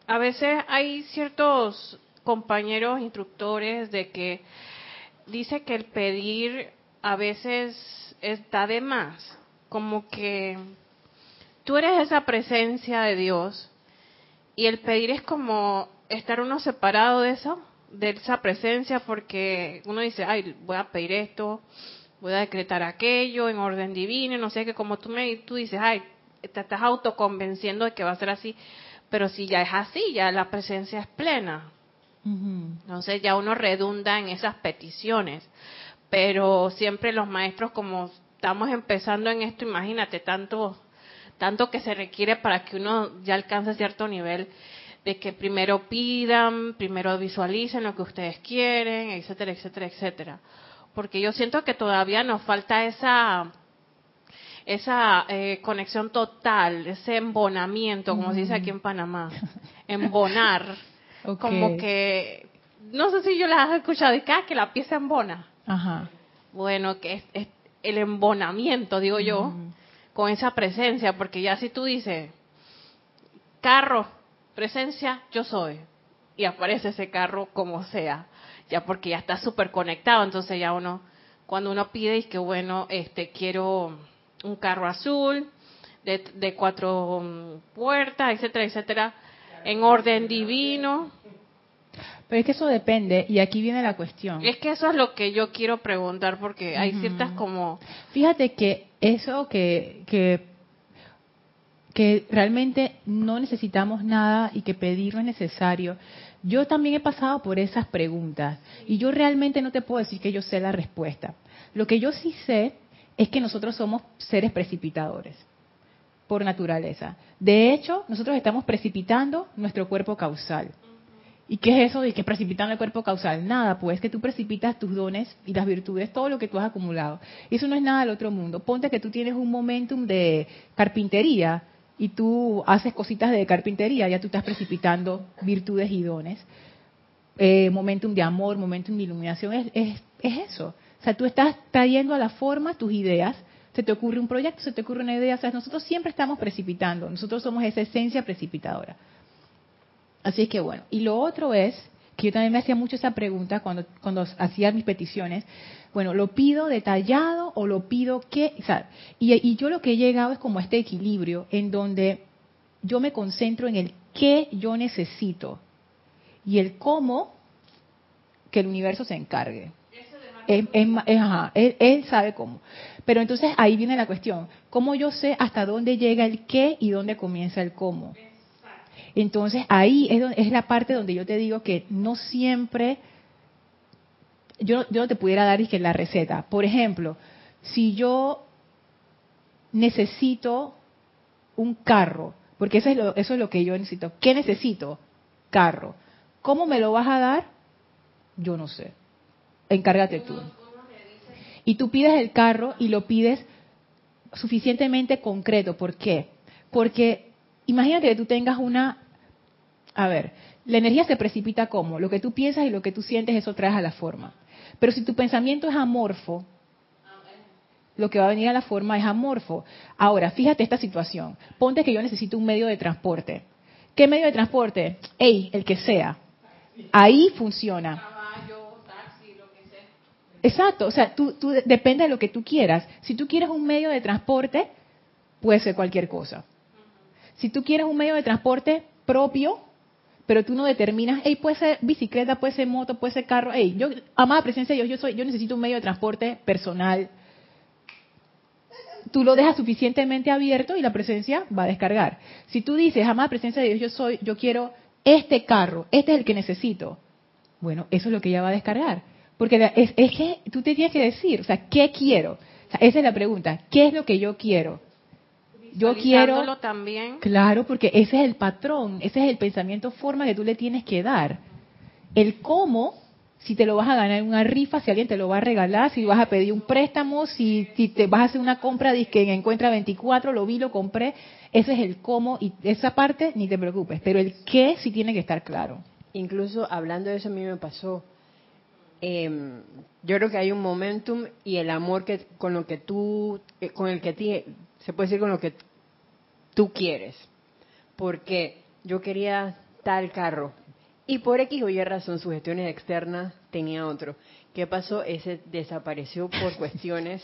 a veces hay ciertos compañeros instructores de que dice que el pedir a veces está de más, como que tú eres esa presencia de Dios y el pedir es como estar uno separado de eso, de esa presencia, porque uno dice, ay, voy a pedir esto, voy a decretar aquello en orden divino, no sé, que como tú me tú dices, ay, te estás autoconvenciendo de que va a ser así, pero si ya es así, ya la presencia es plena. Entonces ya uno redunda en esas peticiones, pero siempre los maestros como estamos empezando en esto, imagínate tanto tanto que se requiere para que uno ya alcance cierto nivel de que primero pidan, primero visualicen lo que ustedes quieren, etcétera, etcétera, etcétera porque yo siento que todavía nos falta esa esa eh, conexión total, ese embonamiento, como se dice aquí en Panamá, embonar, como que, no sé si yo las has escuchado, y que, ah, que la pieza embona. Ajá. Bueno, que es, el embonamiento, digo yo, con esa presencia, porque ya si tú dices, carro, presencia, yo soy, y aparece ese carro como sea ya porque ya está súper conectado, entonces ya uno, cuando uno pide y que bueno, este quiero un carro azul de, de cuatro mm, puertas, etcétera, etcétera, en orden divino. Pero es que eso depende, y aquí viene la cuestión. Es que eso es lo que yo quiero preguntar, porque hay ciertas como... Fíjate que eso que, que, que realmente no necesitamos nada y que pedir no es necesario, yo también he pasado por esas preguntas y yo realmente no te puedo decir que yo sé la respuesta. Lo que yo sí sé es que nosotros somos seres precipitadores por naturaleza. De hecho, nosotros estamos precipitando nuestro cuerpo causal. ¿Y qué es eso de que precipitando el cuerpo causal? Nada, pues que tú precipitas tus dones y las virtudes, todo lo que tú has acumulado. Eso no es nada del otro mundo. Ponte que tú tienes un momentum de carpintería y tú haces cositas de carpintería, ya tú estás precipitando virtudes y dones. Eh, momentum de amor, momentum de iluminación, es, es, eso. O sea, tú estás trayendo a la forma tus ideas, se te ocurre un proyecto, se te ocurre una idea, o sea, nosotros siempre estamos precipitando, nosotros somos esa esencia precipitadora. Así es que bueno, y lo otro es, que yo también me hacía mucho esa pregunta cuando, cuando hacía mis peticiones, bueno, ¿lo pido detallado o lo pido qué? y, yo lo que he llegado es como este equilibrio en donde yo me concentro en el qué yo necesito y el cómo que el universo se encargue. Es, él, él, sabe cómo. Pero entonces ahí viene la cuestión. ¿Cómo yo sé hasta dónde llega el qué y dónde comienza el cómo? Entonces ahí es, es la parte donde yo te digo que no siempre yo, yo no te pudiera dar que la receta. Por ejemplo, si yo necesito un carro, porque eso es, lo, eso es lo que yo necesito. ¿Qué necesito? Carro. ¿Cómo me lo vas a dar? Yo no sé. Encárgate tú. Y tú pides el carro y lo pides suficientemente concreto. ¿Por qué? Porque imagínate que tú tengas una... A ver, la energía se precipita como lo que tú piensas y lo que tú sientes, eso traes a la forma. Pero si tu pensamiento es amorfo, lo que va a venir a la forma es amorfo. Ahora, fíjate esta situación. Ponte que yo necesito un medio de transporte. ¿Qué medio de transporte? Ey, el que sea. Ahí funciona. Exacto, o sea, tú, tú, depende de lo que tú quieras. Si tú quieres un medio de transporte, puede ser cualquier cosa. Si tú quieres un medio de transporte propio, pero tú no determinas, hey, puede ser bicicleta, puede ser moto, puede ser carro, hey, yo, amada presencia de Dios, yo soy, yo necesito un medio de transporte personal. Tú lo dejas suficientemente abierto y la presencia va a descargar. Si tú dices, amada presencia de Dios, yo soy, yo quiero este carro, este es el que necesito. Bueno, eso es lo que ella va a descargar. Porque es, que tú te tienes que decir, o sea, ¿qué quiero? Esa es la pregunta, ¿qué es lo que yo quiero? Yo quiero también. Claro, porque ese es el patrón, ese es el pensamiento forma que tú le tienes que dar. El cómo, si te lo vas a ganar en una rifa, si alguien te lo va a regalar, si vas a pedir un préstamo, si, si te vas a hacer una compra que encuentra 24, lo vi, lo compré, ese es el cómo y esa parte ni te preocupes, pero el qué sí tiene que estar claro. Incluso hablando de eso a mí me pasó. Eh, yo creo que hay un momentum y el amor que con lo que tú, eh, con el que ti, se puede decir con lo que tú quieres. Porque yo quería tal carro y por X o Y razón, sugestiones externas, tenía otro. ¿Qué pasó? Ese desapareció por cuestiones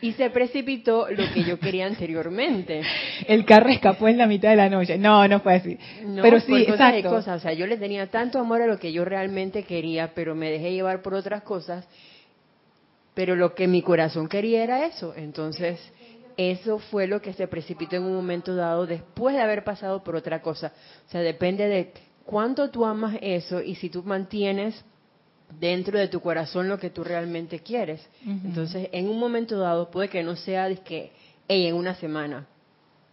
y se precipitó lo que yo quería anteriormente. El carro escapó en la mitad de la noche. No, no fue así. No, pero por sí, cosas de exacto. cosas. O sea, yo le tenía tanto amor a lo que yo realmente quería, pero me dejé llevar por otras cosas. Pero lo que mi corazón quería era eso. Entonces, eso fue lo que se precipitó en un momento dado después de haber pasado por otra cosa. O sea, depende de cuánto tú amas eso y si tú mantienes dentro de tu corazón lo que tú realmente quieres. Entonces, en un momento dado puede que no sea de que, hey, en una semana,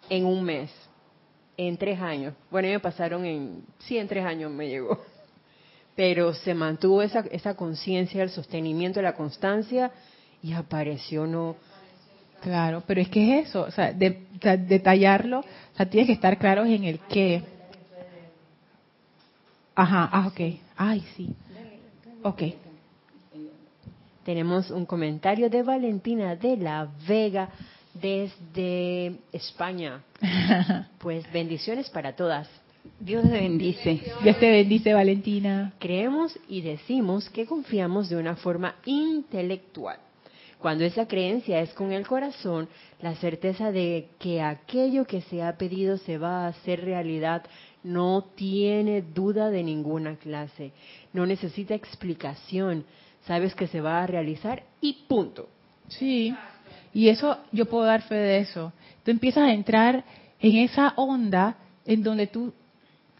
en un mes, en tres años. Bueno, a mí me pasaron en, sí, en tres años me llegó. Pero se mantuvo esa, esa conciencia, el sostenimiento, la constancia y apareció no. Claro, pero es que es eso, o sea, de- o sea, detallarlo, o sea, tienes que estar claros en el qué. Ajá, ah, ok. Ay, sí. Ok. Tenemos un comentario de Valentina de la Vega desde España. Pues bendiciones para todas. Dios te bendice. Dios te bendice, Valentina. Creemos y decimos que confiamos de una forma intelectual. Cuando esa creencia es con el corazón, la certeza de que aquello que se ha pedido se va a hacer realidad no tiene duda de ninguna clase, no necesita explicación, sabes que se va a realizar y punto. Sí. Y eso, yo puedo dar fe de eso. Tú empiezas a entrar en esa onda en donde tú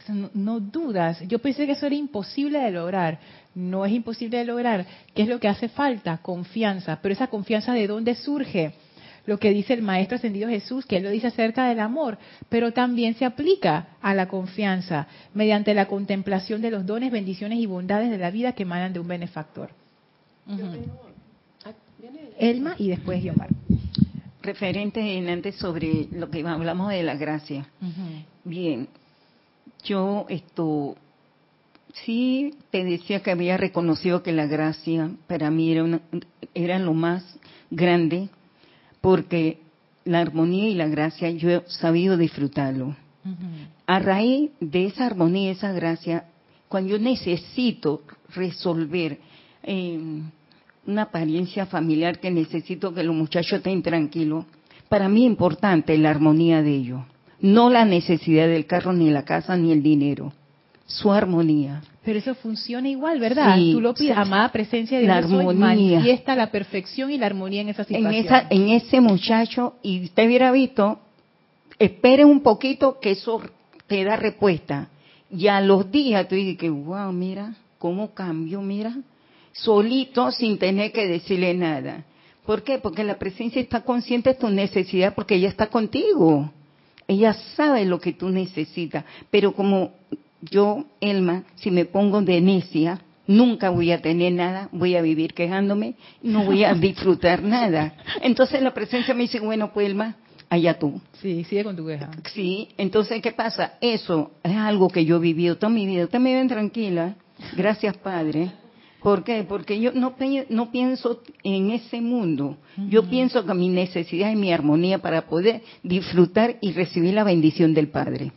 no, no dudas. Yo pensé que eso era imposible de lograr. No es imposible de lograr. ¿Qué es lo que hace falta? Confianza. Pero esa confianza de dónde surge? Lo que dice el Maestro Ascendido Jesús, que él lo dice acerca del amor, pero también se aplica a la confianza mediante la contemplación de los dones, bendiciones y bondades de la vida que emanan de un benefactor. Ujú. Elma y después Guiomar. Referente en antes sobre lo que hablamos de la gracia. Bien, yo esto sí te decía que había reconocido que la gracia para mí era, una- era lo más grande porque la armonía y la gracia yo he sabido disfrutarlo. A raíz de esa armonía, esa gracia, cuando yo necesito resolver eh, una apariencia familiar que necesito que los muchachos estén tranquilos, para mí es importante la armonía de ellos, no la necesidad del carro, ni la casa, ni el dinero, su armonía. Pero eso funciona igual, ¿verdad? Sí, Tú lo pides, amada presencia de La Dios, armonía. manifiesta la perfección y la armonía en esa En, situación. esa, en ese muchacho, y usted hubiera visto, espere un poquito que eso te da respuesta. Y a los días tú dices que, wow, mira, cómo cambió, mira, solito sin tener que decirle nada. ¿Por qué? Porque la presencia está consciente de tu necesidad porque ella está contigo. Ella sabe lo que tú necesitas. Pero como yo, Elma, si me pongo de necia, nunca voy a tener nada, voy a vivir quejándome, no voy a disfrutar nada. Entonces la presencia me dice, bueno, pues Elma, allá tú. Sí, sigue con tu queja. Sí, entonces, ¿qué pasa? Eso es algo que yo he vivido toda mi vida. Ustedes me ven tranquila. Gracias, Padre. ¿Por qué? Porque yo no, no pienso en ese mundo. Yo pienso que mi necesidad y mi armonía para poder disfrutar y recibir la bendición del Padre.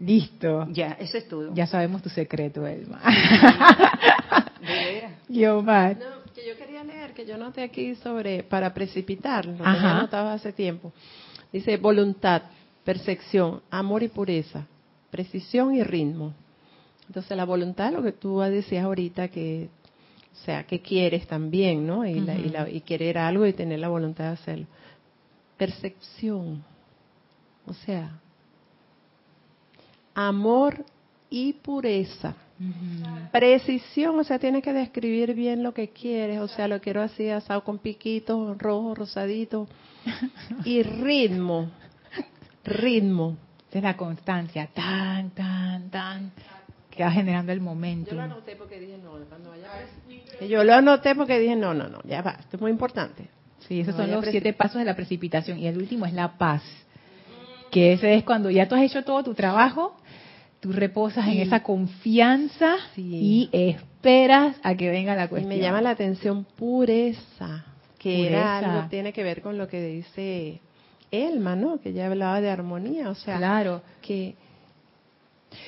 Listo. Ya, eso es todo. Ya sabemos tu secreto, Elma. Guiomar. No, que yo quería leer, que yo noté aquí sobre, para precipitarlo, lo Ajá. había anotado hace tiempo. Dice voluntad, percepción, amor y pureza, precisión y ritmo. Entonces la voluntad, lo que tú decías ahorita, que, o sea, que quieres también, ¿no? Y, la- y, la- y querer algo y tener la voluntad de hacerlo. Percepción, o sea, amor y pureza. Precisión, o sea, tienes que describir bien lo que quieres, o sea, lo quiero así asado con piquitos, rojo, rosadito. Y ritmo, ritmo. Es la constancia. Tan, tan, tan. Que va generando el momento. Yo lo anoté porque dije, no, cuando vaya a- Yo lo anoté porque dije, no, no, no, ya va, esto es muy importante. Sí, esos No, son los siete pasos de la precipitación. Y el último es la paz. Que ese es cuando ya tú has hecho todo tu trabajo, tú reposas en esa confianza Sí. y esperas a que venga la Y cuestión. me llama la atención pureza, que era Pureza. algo, tiene que ver con lo que dice Elma, ¿no? Que ya hablaba de armonía, o sea, Claro. que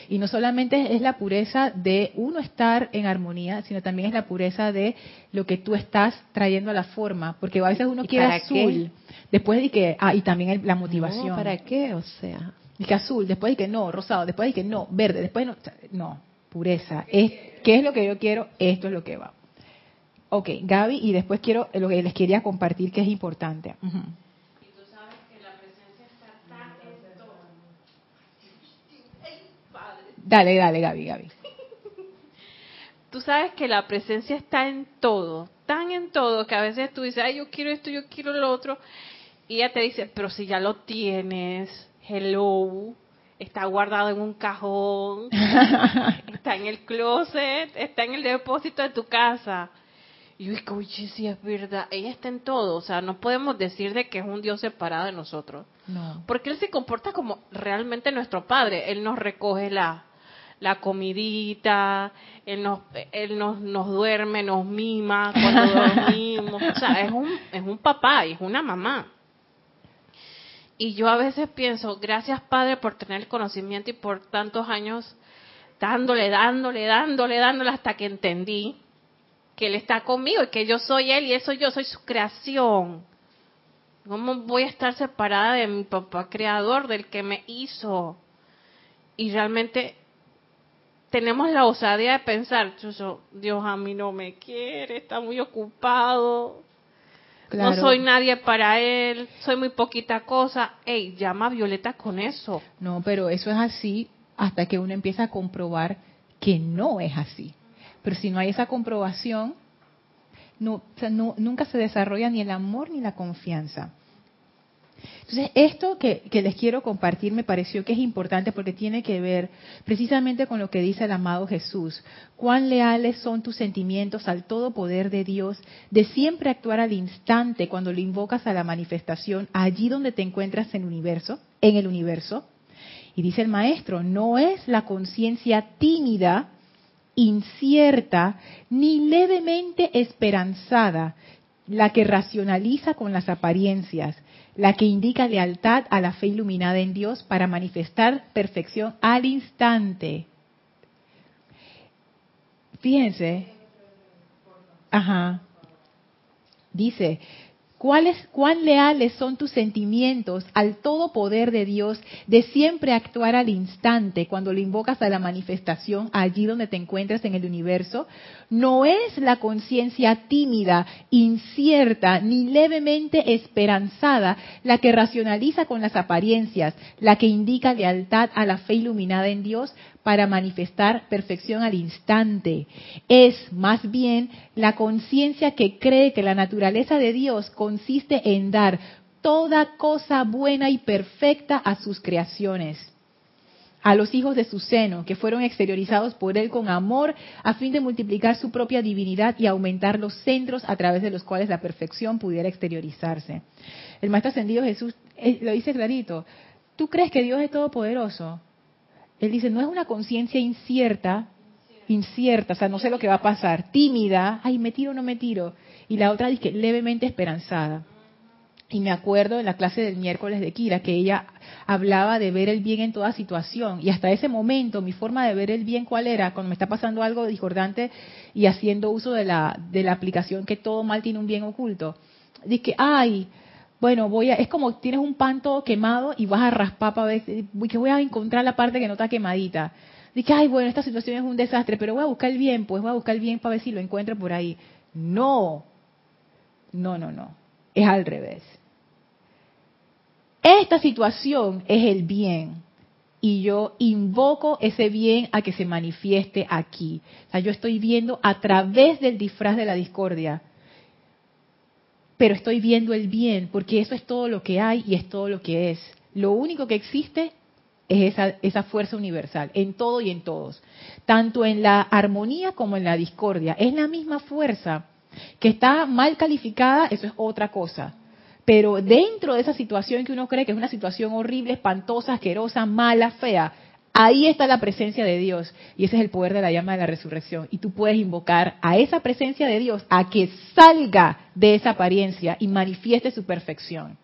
Y no solamente es la pureza de uno estar en armonía, sino también es la pureza de lo que tú estás trayendo a la forma. Porque a veces uno ¿Y quiere azul, después de que, ah, y también el- la motivación. No, ¿Para qué? O sea, Y que azul, después de que no, rosado, después de que no, verde, después no, no, pureza. Es, ¿Qué es lo que yo quiero? Esto es lo que va. Ok, Gaby, y después quiero lo que les quería compartir que es importante. Dale, dale, Gaby, Gaby. Tú sabes que la presencia está en todo, tan en todo, que a veces tú dices, ay, yo quiero esto, yo quiero lo otro, y ella te dice, pero si ya lo tienes, hello, está guardado en un cajón, está en el closet, está en el depósito de tu casa. Y yo digo, oye, sí es verdad, ella está en todo, o sea, no podemos decir de que es un Dios separado de nosotros. No. Porque Él se comporta como realmente nuestro Padre. Él nos recoge la, la comidita, Él, nos, él nos, nos duerme, nos mima cuando dormimos. O sea, es un, es un papá es una mamá. Y yo a veces pienso, gracias Padre por tener el conocimiento y por tantos años dándole, dándole, dándole, dándole hasta que entendí que Él está conmigo y que yo soy Él y eso yo soy su creación. ¿Cómo voy a estar separada de mi papá creador, del que me hizo? Y realmente tenemos la osadía de pensar, "Chucho, Dios a mí no me quiere, está muy ocupado, no soy nadie para él, soy muy poquita cosa. Ey, llama a Violeta con eso. No, pero eso es así hasta que uno empieza a comprobar que no es así. Pero si no hay esa comprobación, no, o sea, no- nunca se desarrolla ni el amor ni la confianza. Entonces, esto que, que les quiero compartir me pareció que es importante porque tiene que ver precisamente con lo que dice el amado Jesús. Cuán leales son tus sentimientos al todo poder de Dios, de siempre actuar al instante cuando lo invocas a la manifestación allí donde te encuentras en el universo, en el universo. Y dice el maestro, no es la conciencia tímida, incierta, ni levemente esperanzada la que racionaliza con las apariencias, la que indica lealtad a la fe iluminada en Dios para manifestar perfección al instante. Fíjense. Ajá. Dice, ¿cuáles, cuán leales son tus sentimientos al todo poder de Dios de siempre actuar al instante cuando lo invocas a la manifestación allí donde te encuentras en el universo? No es la conciencia tímida, incierta, ni levemente esperanzada la que racionaliza con las apariencias, la que indica lealtad a la fe iluminada en Dios para manifestar perfección al instante. Es más bien la conciencia que cree que la naturaleza de Dios consiste en dar toda cosa buena y perfecta a sus creaciones. a los hijos de su seno, que fueron exteriorizados por él con amor, a fin de multiplicar su propia divinidad y aumentar los centros a través de los cuales la perfección pudiera exteriorizarse. El Maestro Ascendido Jesús eh, lo dice clarito, ¿tú crees que Dios es todopoderoso? Él dice, no es una conciencia incierta, incierta, o sea, no sé lo que va a pasar, tímida, ay, me tiro o no me tiro. Y la otra dice, levemente esperanzada. Y me acuerdo en la clase del miércoles de Kira que ella hablaba de ver el bien en toda situación. Y hasta ese momento mi forma de ver el bien cuál era, cuando me está pasando algo discordante y haciendo uso de la, de la aplicación que todo mal tiene un bien oculto. Dice, ay, bueno, voy a, es como tienes un pan todo quemado y vas a raspar para ver, que voy a encontrar la parte que no está quemadita. Dice, ay, bueno, esta situación es un desastre, pero voy a buscar el bien, pues voy a buscar el bien para ver si lo encuentro por ahí. No, no, no, no, es al revés esta situación es el bien y yo invoco ese bien a que se manifieste aquí. O sea, yo estoy viendo a través del disfraz de la discordia, pero estoy viendo el bien porque eso es todo lo que hay y es todo lo que es. Lo único que existe es esa, esa fuerza universal, en todo y en todos, tanto en la armonía como en la discordia. Es la misma fuerza que está mal calificada, eso es otra cosa pero dentro de esa situación que uno cree que es una situación horrible, espantosa, asquerosa, mala, fea, ahí está la presencia de Dios. Y ese es el poder de la llama de la resurrección. Y tú puedes invocar a esa presencia de Dios a que salga de esa apariencia y manifieste su perfección.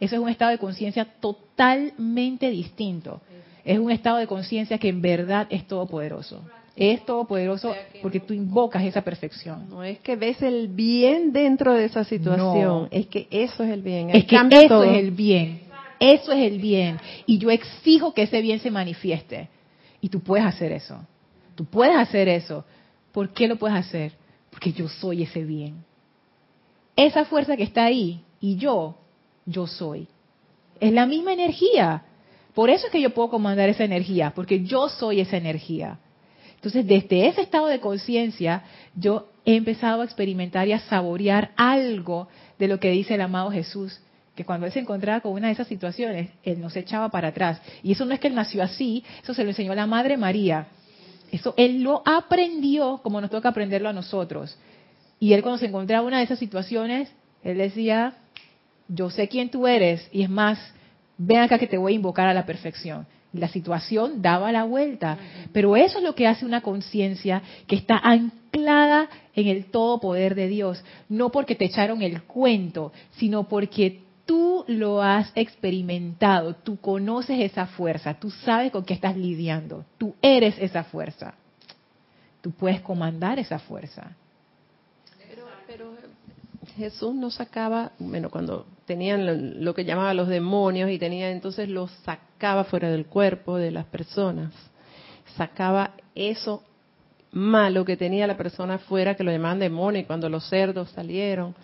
Eso es un estado de conciencia totalmente distinto. Es un estado de conciencia que en verdad es todopoderoso es todopoderoso porque tú invocas esa perfección. No es que ves el bien dentro de esa situación, es que eso es el bien. Es que eso es el bien. Eso es el bien. Y yo exijo que ese bien se manifieste. Y tú puedes hacer eso. Tú puedes hacer eso. ¿Por qué lo puedes hacer? Porque yo soy ese bien. Esa fuerza que está ahí y yo, yo soy. Es la misma energía. Por eso es que yo puedo comandar esa energía, porque yo soy esa energía. Entonces, desde ese estado de conciencia, yo he empezado a experimentar y a saborear algo de lo que dice el amado Jesús, que cuando él se encontraba con una de esas situaciones, él no se echaba para atrás. Y eso no es que él nació así, eso se lo enseñó la Madre María. Eso él lo aprendió como nos toca aprenderlo a nosotros. Y él cuando se encontraba en una de esas situaciones, él decía, yo sé quién tú eres, y es más, ven acá que te voy a invocar a la perfección la situación daba la vuelta. Pero eso es lo que hace una conciencia que está anclada en el todo poder de Dios. No porque te echaron el cuento, sino porque tú lo has experimentado, tú conoces esa fuerza, tú sabes con qué estás lidiando, tú eres esa fuerza. Tú puedes comandar esa fuerza. Pero, Jesús no sacaba, bueno, cuando tenían lo, que llamaba los demonios y tenía entonces los sacaba fuera del cuerpo de las personas. Sacaba eso malo que tenía la persona fuera, que lo llamaban demonio, y cuando los cerdos salieron.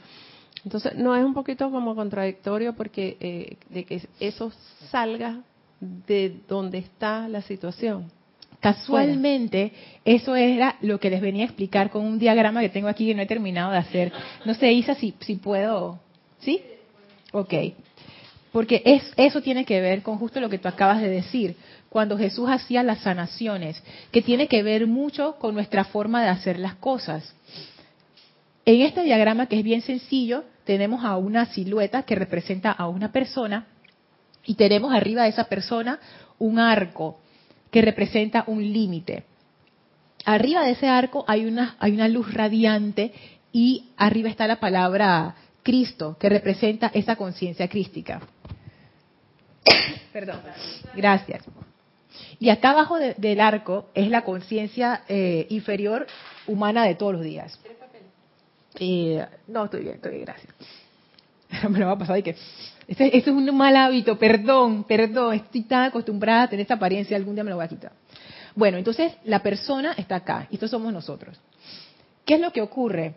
Entonces, no es un poquito como contradictorio porque eh, de que eso salga de donde está la situación. Casualmente, eso era lo que les venía a explicar con un diagrama que tengo aquí que no he terminado de hacer. No sé, Isa, si, si puedo. ¿Sí? Ok. Porque es, eso tiene que ver con justo lo que tú acabas de decir, cuando Jesús hacía las sanaciones, que tiene que ver mucho con nuestra forma de hacer las cosas. En este diagrama, que es bien sencillo, tenemos a una silueta que representa a una persona y tenemos arriba de esa persona un arco que representa un límite. Arriba de ese arco hay una, hay una luz radiante y arriba está la palabra Cristo, que representa esa conciencia crística. Perdón. Gracias. Y acá abajo del arco es la conciencia eh, inferior humana de todos los días. No, estoy bien, estoy bien, gracias. Me lo va a pasar y que... Ese, es un mal hábito, perdón, perdón, estoy tan acostumbrada a tener esta apariencia, algún día me lo voy a quitar. Bueno, entonces la persona está acá, y estos somos nosotros. ¿Qué es lo que ocurre?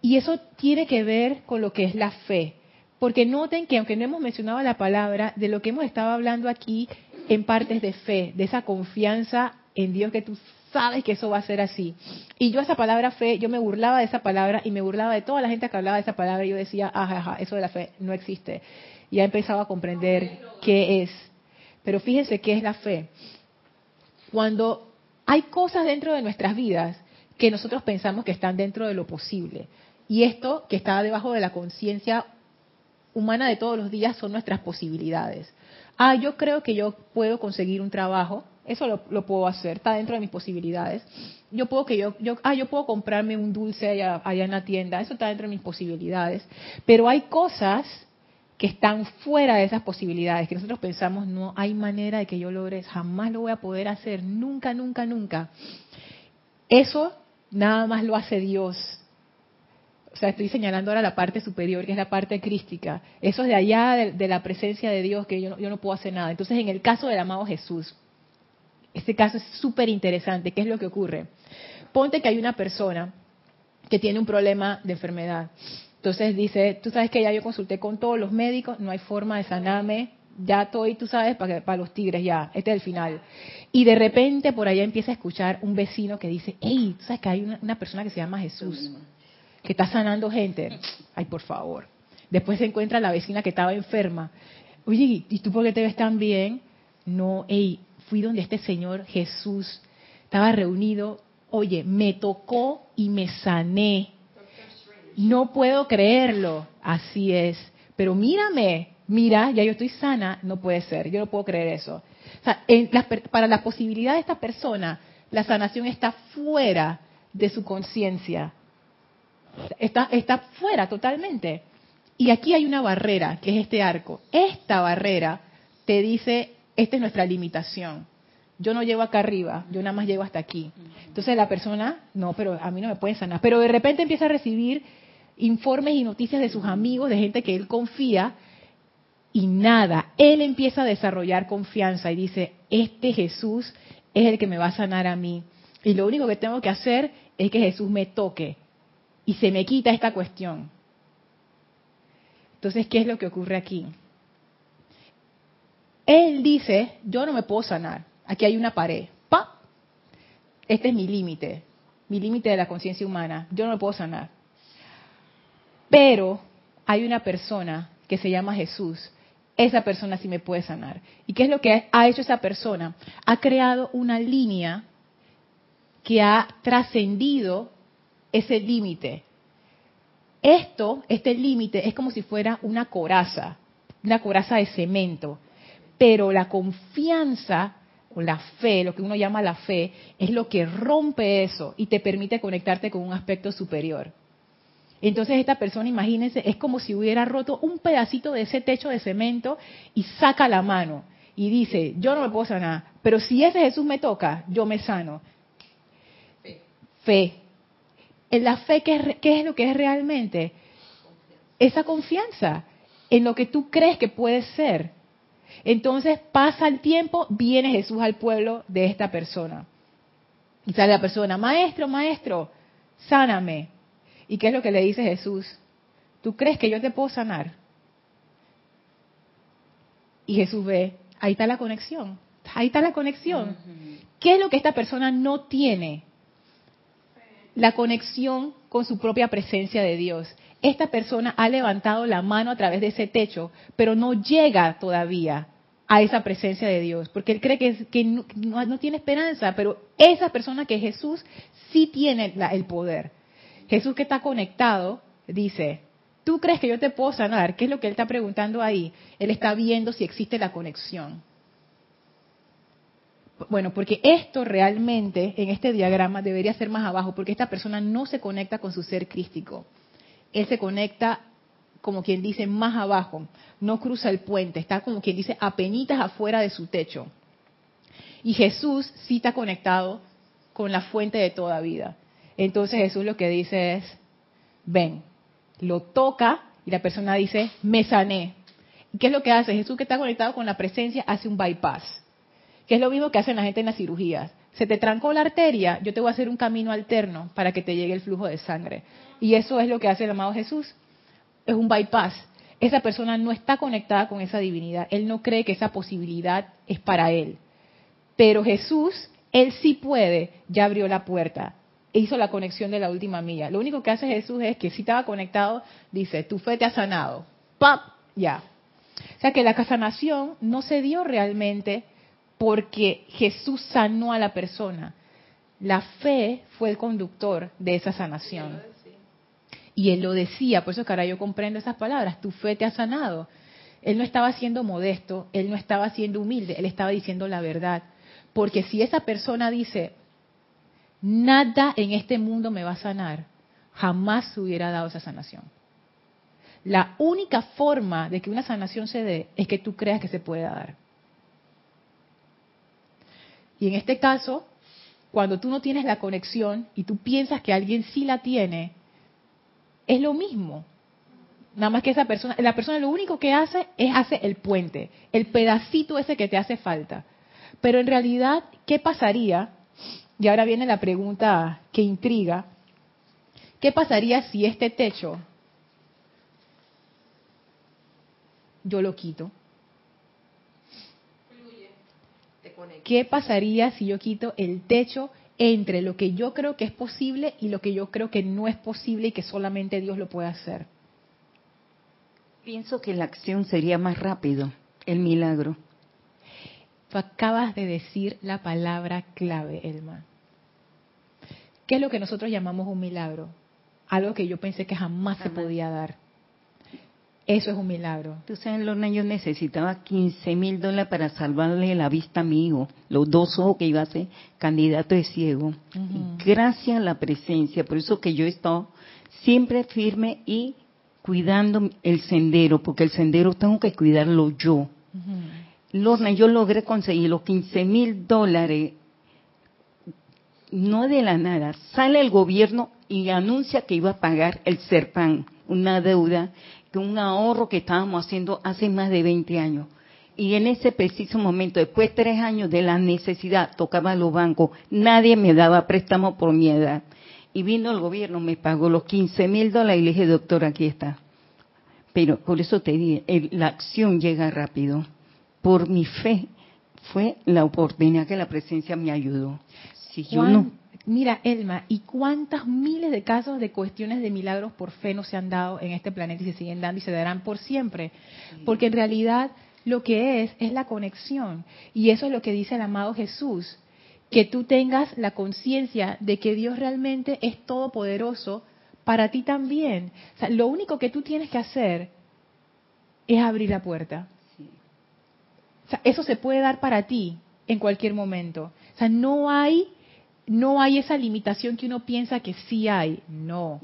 Y eso tiene que ver con lo que es la fe. Porque noten que aunque no hemos mencionado la palabra, de lo que hemos estado hablando aquí en partes de fe, de esa confianza en Dios que tú sabes que eso va a ser así. Y yo esa palabra fe, yo me burlaba de esa palabra y me burlaba de toda la gente que hablaba de esa palabra y yo decía, ajá, ajá, eso de la fe no existe. Y he empezado a comprender qué es. Pero fíjense qué es la fe. Cuando hay cosas dentro de nuestras vidas que nosotros pensamos que están dentro de lo posible. Y esto que está debajo de la conciencia humana de todos los días son nuestras posibilidades. Ah, yo creo que yo puedo conseguir un trabajo, eso lo, puedo hacer, está dentro de mis posibilidades. Yo puedo que yo, yo, ah, yo puedo comprarme un dulce allá, allá en la tienda, eso está dentro de mis posibilidades. Pero hay cosas que están fuera de esas posibilidades, que nosotros pensamos, no hay manera de que yo logre, jamás lo voy a poder hacer, nunca, nunca, nunca. Eso nada más lo hace Dios. O sea, estoy señalando ahora la parte superior, que es la parte crística. Eso es de allá, de, la presencia de Dios, que yo no, yo no puedo hacer nada. Entonces, en el caso del amado Jesús, este caso es súper interesante. ¿Qué es lo que ocurre? Ponte que hay una persona que tiene un problema de enfermedad. Entonces dice, tú sabes que ya yo consulté con todos los médicos, no hay forma de sanarme, ya estoy, tú sabes, para, para los tigres, ya, este es el final. Y de repente por allá empieza a escuchar un vecino que dice, hey, tú sabes que hay una, persona que se llama Jesús, que está sanando gente. Ay, por favor. Después se encuentra la vecina que estaba enferma. Oye, ¿y tú por qué te ves tan bien? No, hey, fui donde este Señor Jesús estaba reunido. Oye, me tocó y me sané. No puedo creerlo. Así es. Pero mírame, mira, ya yo estoy sana, no puede ser, yo no puedo creer eso. Para la posibilidad de esta persona, la sanación está fuera de su conciencia. Está, está fuera totalmente. Y aquí hay una barrera, que es este arco. Esta barrera te dice, esta es nuestra limitación. Yo no llego acá arriba, yo nada más llego hasta aquí. Entonces la persona, no, pero a mí no me puede sanar. Pero de repente empieza a recibir informes y noticias de sus amigos, de gente que él confía, y nada, él empieza a desarrollar confianza y dice, este Jesús es el que me va a sanar a mí. Y lo único que tengo que hacer es que Jesús me toque y se me quita esta cuestión. Entonces, ¿qué es lo que ocurre aquí? Él dice, yo no me puedo sanar, aquí hay una pared. ¡Pa! Este es mi límite, mi límite de la conciencia humana, yo no me puedo sanar. Pero hay una persona que se llama Jesús esa persona sí me puede sanar. ¿Y qué es lo que ha hecho esa persona? Ha creado una línea que ha trascendido ese límite. Esto, este límite, es como si fuera una coraza, una coraza de cemento. Pero la confianza o la fe, lo que uno llama la fe, es lo que rompe eso y te permite conectarte con un aspecto superior. Entonces esta persona, imagínense, es como si hubiera roto un pedacito de ese techo de cemento y saca la mano y dice, yo no me puedo sanar, pero si ese Jesús me toca, yo me sano. Fe. En la fe, ¿qué es, lo que es realmente? Esa confianza en lo que tú crees que puede ser. Entonces pasa el tiempo, viene Jesús al pueblo de esta persona. Y sale la persona, maestro, maestro, sáname. ¿Y qué es lo que le dice Jesús? ¿Tú crees que yo te puedo sanar? Y Jesús ve, ahí está la conexión, ahí está la conexión. ¿Qué es lo que esta persona no tiene? La conexión con su propia presencia de Dios. Esta persona ha levantado la mano a través de ese techo, pero no llega todavía a esa presencia de Dios, porque él cree que, no, tiene esperanza, pero esa persona que Jesús sí tiene el poder. Jesús que está conectado dice, ¿tú crees que yo te puedo sanar? ¿Qué es lo que él está preguntando ahí? Él está viendo si existe la conexión. Bueno, porque esto realmente en este diagrama debería ser más abajo, porque esta persona no se conecta con su ser crístico. Él se conecta, como quien dice, más abajo, no cruza el puente, está como quien dice, apenitas afuera de su techo. Y Jesús sí está conectado con la fuente de toda vida. Entonces Jesús lo que dice es, ven, lo toca y la persona dice, me sané. ¿Y qué es lo que hace? Jesús que está conectado con la presencia hace un bypass, que es lo mismo que hacen la gente en las cirugías. Se te trancó la arteria, yo te voy a hacer un camino alterno para que te llegue el flujo de sangre. Y eso es lo que hace el amado Jesús. Es un bypass. Esa persona no está conectada con esa divinidad. Él no cree que esa posibilidad es para él. Pero Jesús, él sí puede, ya abrió la puerta hizo la conexión de la última milla. Lo único que hace Jesús es que si estaba conectado, dice, tu fe te ha sanado. ¡Pap! Ya. O sea que la sanación no se dio realmente porque Jesús sanó a la persona. La fe fue el conductor de esa sanación. Y él lo decía, por eso que ahora yo comprendo esas palabras, tu fe te ha sanado. Él no estaba siendo modesto, él no estaba siendo humilde, él estaba diciendo la verdad. Porque si esa persona dice, nada en este mundo me va a sanar, jamás se hubiera dado esa sanación. La única forma de que una sanación se dé es que tú creas que se puede dar. Y en este caso, cuando tú no tienes la conexión y tú piensas que alguien sí la tiene, es lo mismo. Nada más que esa persona, la persona lo único que hace es hace el puente, el pedacito ese que te hace falta. Pero en realidad, ¿qué pasaría? Y ahora viene la pregunta que intriga. ¿Qué pasaría si este techo yo lo quito? ¿Qué pasaría si yo quito el techo entre lo que yo creo que es posible y lo que yo creo que no es posible y que solamente Dios lo puede hacer? Pienso que la acción sería más rápido, el milagro. Tú acabas de decir la palabra clave, Elma. ¿Qué es lo que nosotros llamamos un milagro? Algo que yo pensé que jamás, se podía dar. Eso es un milagro. Tú sabes, Lorna, yo necesitaba 15 mil dólares para salvarle la vista a mi hijo, los dos ojos que iba a ser candidato de ciego. Gracias a la presencia, por eso que yo he estado siempre firme y cuidando el sendero, porque el sendero tengo que cuidarlo yo. Lorna, yo logré conseguir los 15 mil dólares, no de la nada, sale el gobierno y anuncia que iba a pagar el SERPAN, una deuda un ahorro que estábamos haciendo hace más de 20 años. Y en ese preciso momento, después de tres años de la necesidad, tocaba los bancos, nadie me daba préstamo por mi edad. Y vino el gobierno, me pagó los 15 mil dólares y le dije, doctor, aquí está. Pero por eso te dije, la acción llega rápido. Por mi fe fue la oportunidad que la presencia me ayudó. Si yo no, Mira, Elma, ¿y cuántas miles de casos de cuestiones de milagros por fe no se han dado en este planeta y se siguen dando y se darán por siempre? Porque en realidad lo que es es la conexión. Y eso es lo que dice el amado Jesús, que tú tengas la conciencia de que Dios realmente es todopoderoso para ti también. O sea, lo único que tú tienes que hacer es abrir la puerta. O sea, eso se puede dar para ti en cualquier momento. O sea, no hay no hay esa limitación que uno piensa que sí hay. No.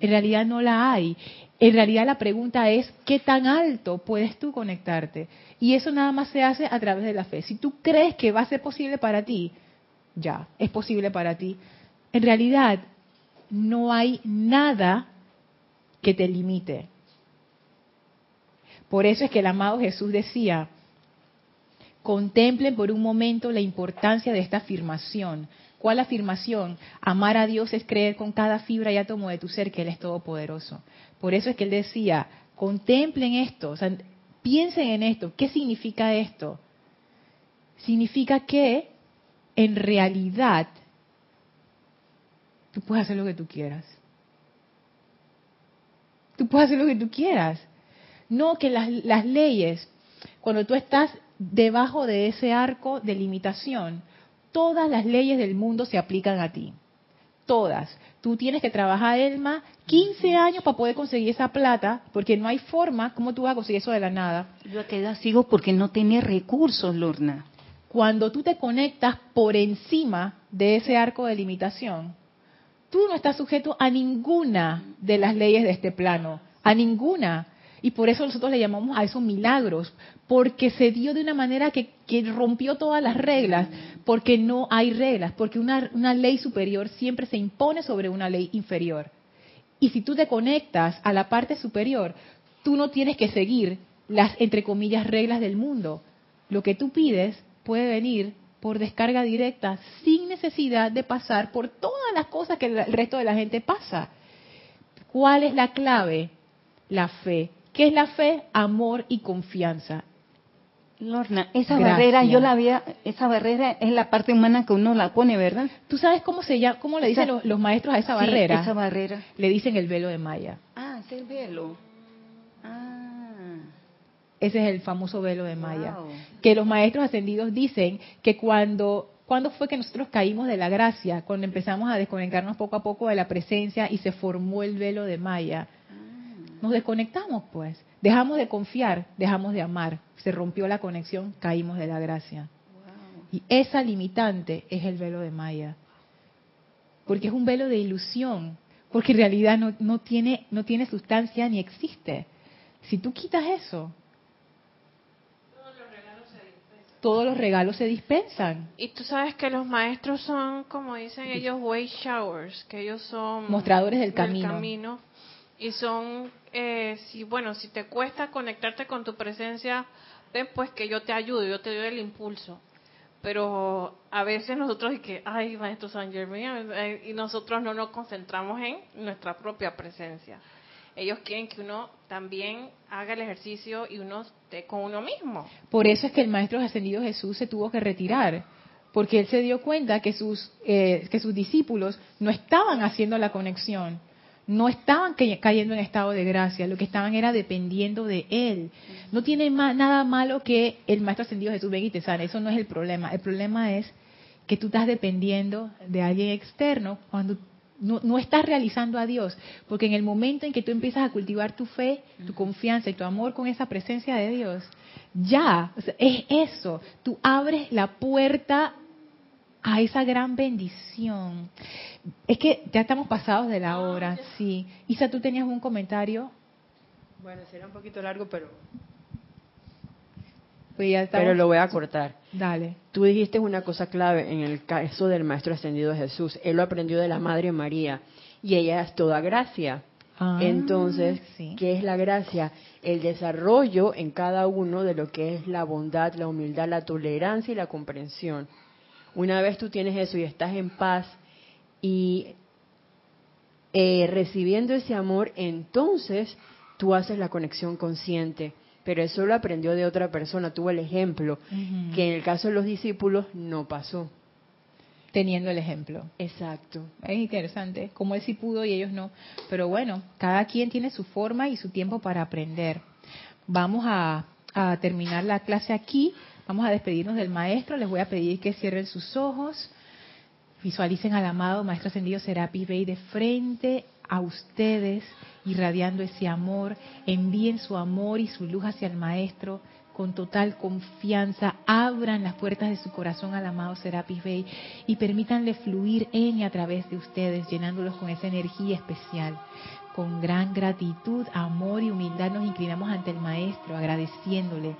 En realidad no la hay. En realidad la pregunta es, ¿qué tan alto puedes tú conectarte? Y eso nada más se hace a través de la fe. Si tú crees que va a ser posible para ti, ya, es posible para ti. En realidad no hay nada que te limite. Por eso es que el amado Jesús decía, contemplen por un momento la importancia de esta afirmación. ¿Cuál afirmación? Amar a Dios es creer con cada fibra y átomo de tu ser que Él es todopoderoso. Por eso es que Él decía, contemplen esto, piensen en esto. ¿Qué significa esto? Significa que en realidad tú puedes hacer lo que tú quieras. Tú puedes hacer lo que tú quieras. No que las, las leyes, cuando tú estás debajo de ese arco de limitación, todas las leyes del mundo se aplican a ti. Todas. Tú tienes que trabajar, Elma, 15 años para poder conseguir esa plata, porque no hay forma, ¿cómo tú vas a conseguir eso de la nada? Yo a qué sigo porque no tenía recursos, Lorna. Cuando tú te conectas por encima de ese arco de limitación, tú no estás sujeto a ninguna de las leyes de este plano, a ninguna. Y por eso nosotros le llamamos a esos milagros, porque se dio de una manera que, rompió todas las reglas, porque no hay reglas, porque una, una ley superior siempre se impone sobre una ley inferior. Y si tú te conectas a la parte superior, tú no tienes que seguir las, entre comillas, reglas del mundo. Lo que tú pides puede venir por descarga directa, sin necesidad de pasar por todas las cosas que el resto de la gente pasa. ¿Cuál es la clave? La fe. ¿Qué es la fe? Amor y confianza. Lorna, esa barrera yo la había, esa barrera es la parte humana que uno la pone, ¿verdad? ¿Tú sabes cómo se llama, cómo le dicen los, maestros a esa sí, barrera? esa barrera. Le dicen el velo de Maya. Ah, es el velo. Ah. Ese es el famoso velo de Maya. Que los maestros ascendidos dicen que cuando ¿Cuándo fue que nosotros caímos de la gracia? Cuando empezamos a desconectarnos poco a poco de la presencia y se formó el velo de Maya. Nos desconectamos, pues. Dejamos de confiar, dejamos de amar. Se rompió la conexión, caímos de la gracia. Y esa limitante es el velo de Maya. Porque es un velo de ilusión. Porque en realidad no, no tiene, no tiene sustancia ni existe. Si tú quitas eso, todos los regalos se dispensan. Y tú sabes que los maestros son, como dicen ellos, way showers, que ellos son mostradores del, camino. camino. Y son, eh, si bueno, si te cuesta conectarte con tu presencia, ven pues que yo te ayudo, yo te doy el impulso. Pero a veces nosotros y que, ay, maestro San Germain, y nosotros no nos concentramos en nuestra propia presencia ellos quieren que uno también haga el ejercicio y uno esté con uno mismo. Por eso es que el Maestro Ascendido Jesús se tuvo que retirar, porque él se dio cuenta que sus, eh, que sus discípulos no estaban haciendo la conexión, no estaban cayendo en estado de gracia, lo que estaban era dependiendo de él. No tiene nada malo que el Maestro Ascendido Jesús venga y te sane, eso no es el problema. El problema es que tú estás dependiendo de alguien externo cuando no, estás realizando a Dios, porque en el momento en que tú empiezas a cultivar tu fe, tu confianza y tu amor con esa presencia de Dios, ya, es eso, tú abres la puerta a esa gran bendición. Es que ya estamos pasados de la ah, hora, sí. Isa, tú tenías un comentario. Bueno, será un poquito largo, pero pues Pero lo voy a cortar. Dale. Tú dijiste una cosa clave en el caso del Maestro Ascendido Jesús. Él lo aprendió de la Madre María y ella es toda gracia. Ah, Entonces, ¿qué es la gracia? El desarrollo en cada uno de lo que es la bondad, la humildad, la tolerancia y la comprensión. Una vez tú tienes eso y estás en paz y eh, recibiendo ese amor, entonces tú haces la conexión consciente pero eso lo aprendió de otra persona, tuvo el ejemplo, que en el caso de los discípulos no pasó. Teniendo el ejemplo. Exacto. Es interesante, como él sí pudo y ellos no. Pero bueno, cada quien tiene su forma y su tiempo para aprender. Vamos a, terminar la clase aquí, vamos a despedirnos del maestro, les voy a pedir que cierren sus ojos, visualicen al amado Maestro Ascendido Serapis Bey de frente a ustedes irradiando ese amor, envíen su amor y su luz hacia el Maestro. Con total confianza, abran las puertas de su corazón al amado Serapis Bey y permítanle fluir en y a través de ustedes, llenándolos con esa energía especial. Con gran gratitud, amor y humildad nos inclinamos ante el Maestro, agradeciéndole.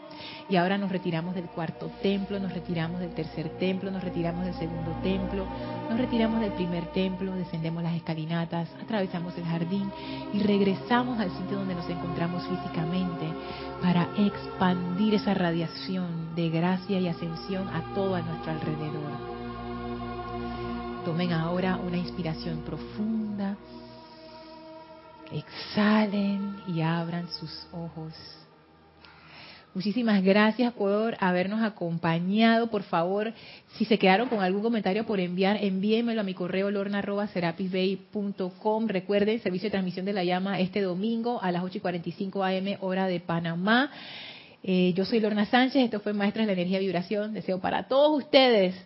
Y ahora nos retiramos del cuarto templo, nos retiramos del tercer templo, nos retiramos del segundo templo, nos retiramos del primer templo, descendemos las escalinatas, atravesamos el jardín y regresamos al sitio donde nos encontramos físicamente para expandir esa radiación de gracia y ascensión a todo a nuestro alrededor. Tomen ahora una inspiración profunda exhalen y abran sus ojos. Muchísimas gracias por habernos acompañado. Por favor, si se quedaron con algún comentario por enviar, envíenmelo a mi correo lorna.serapisbay.com. Recuerden, servicio de transmisión de la llama este domingo a las 8 y 45 am, hora de Panamá. Eh, yo soy Lorna Sánchez, esto fue Maestra de la Energía Vibración. Deseo para todos ustedes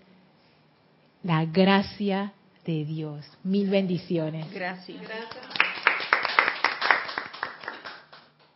la gracia de Dios. Mil bendiciones. Gracias. gracias.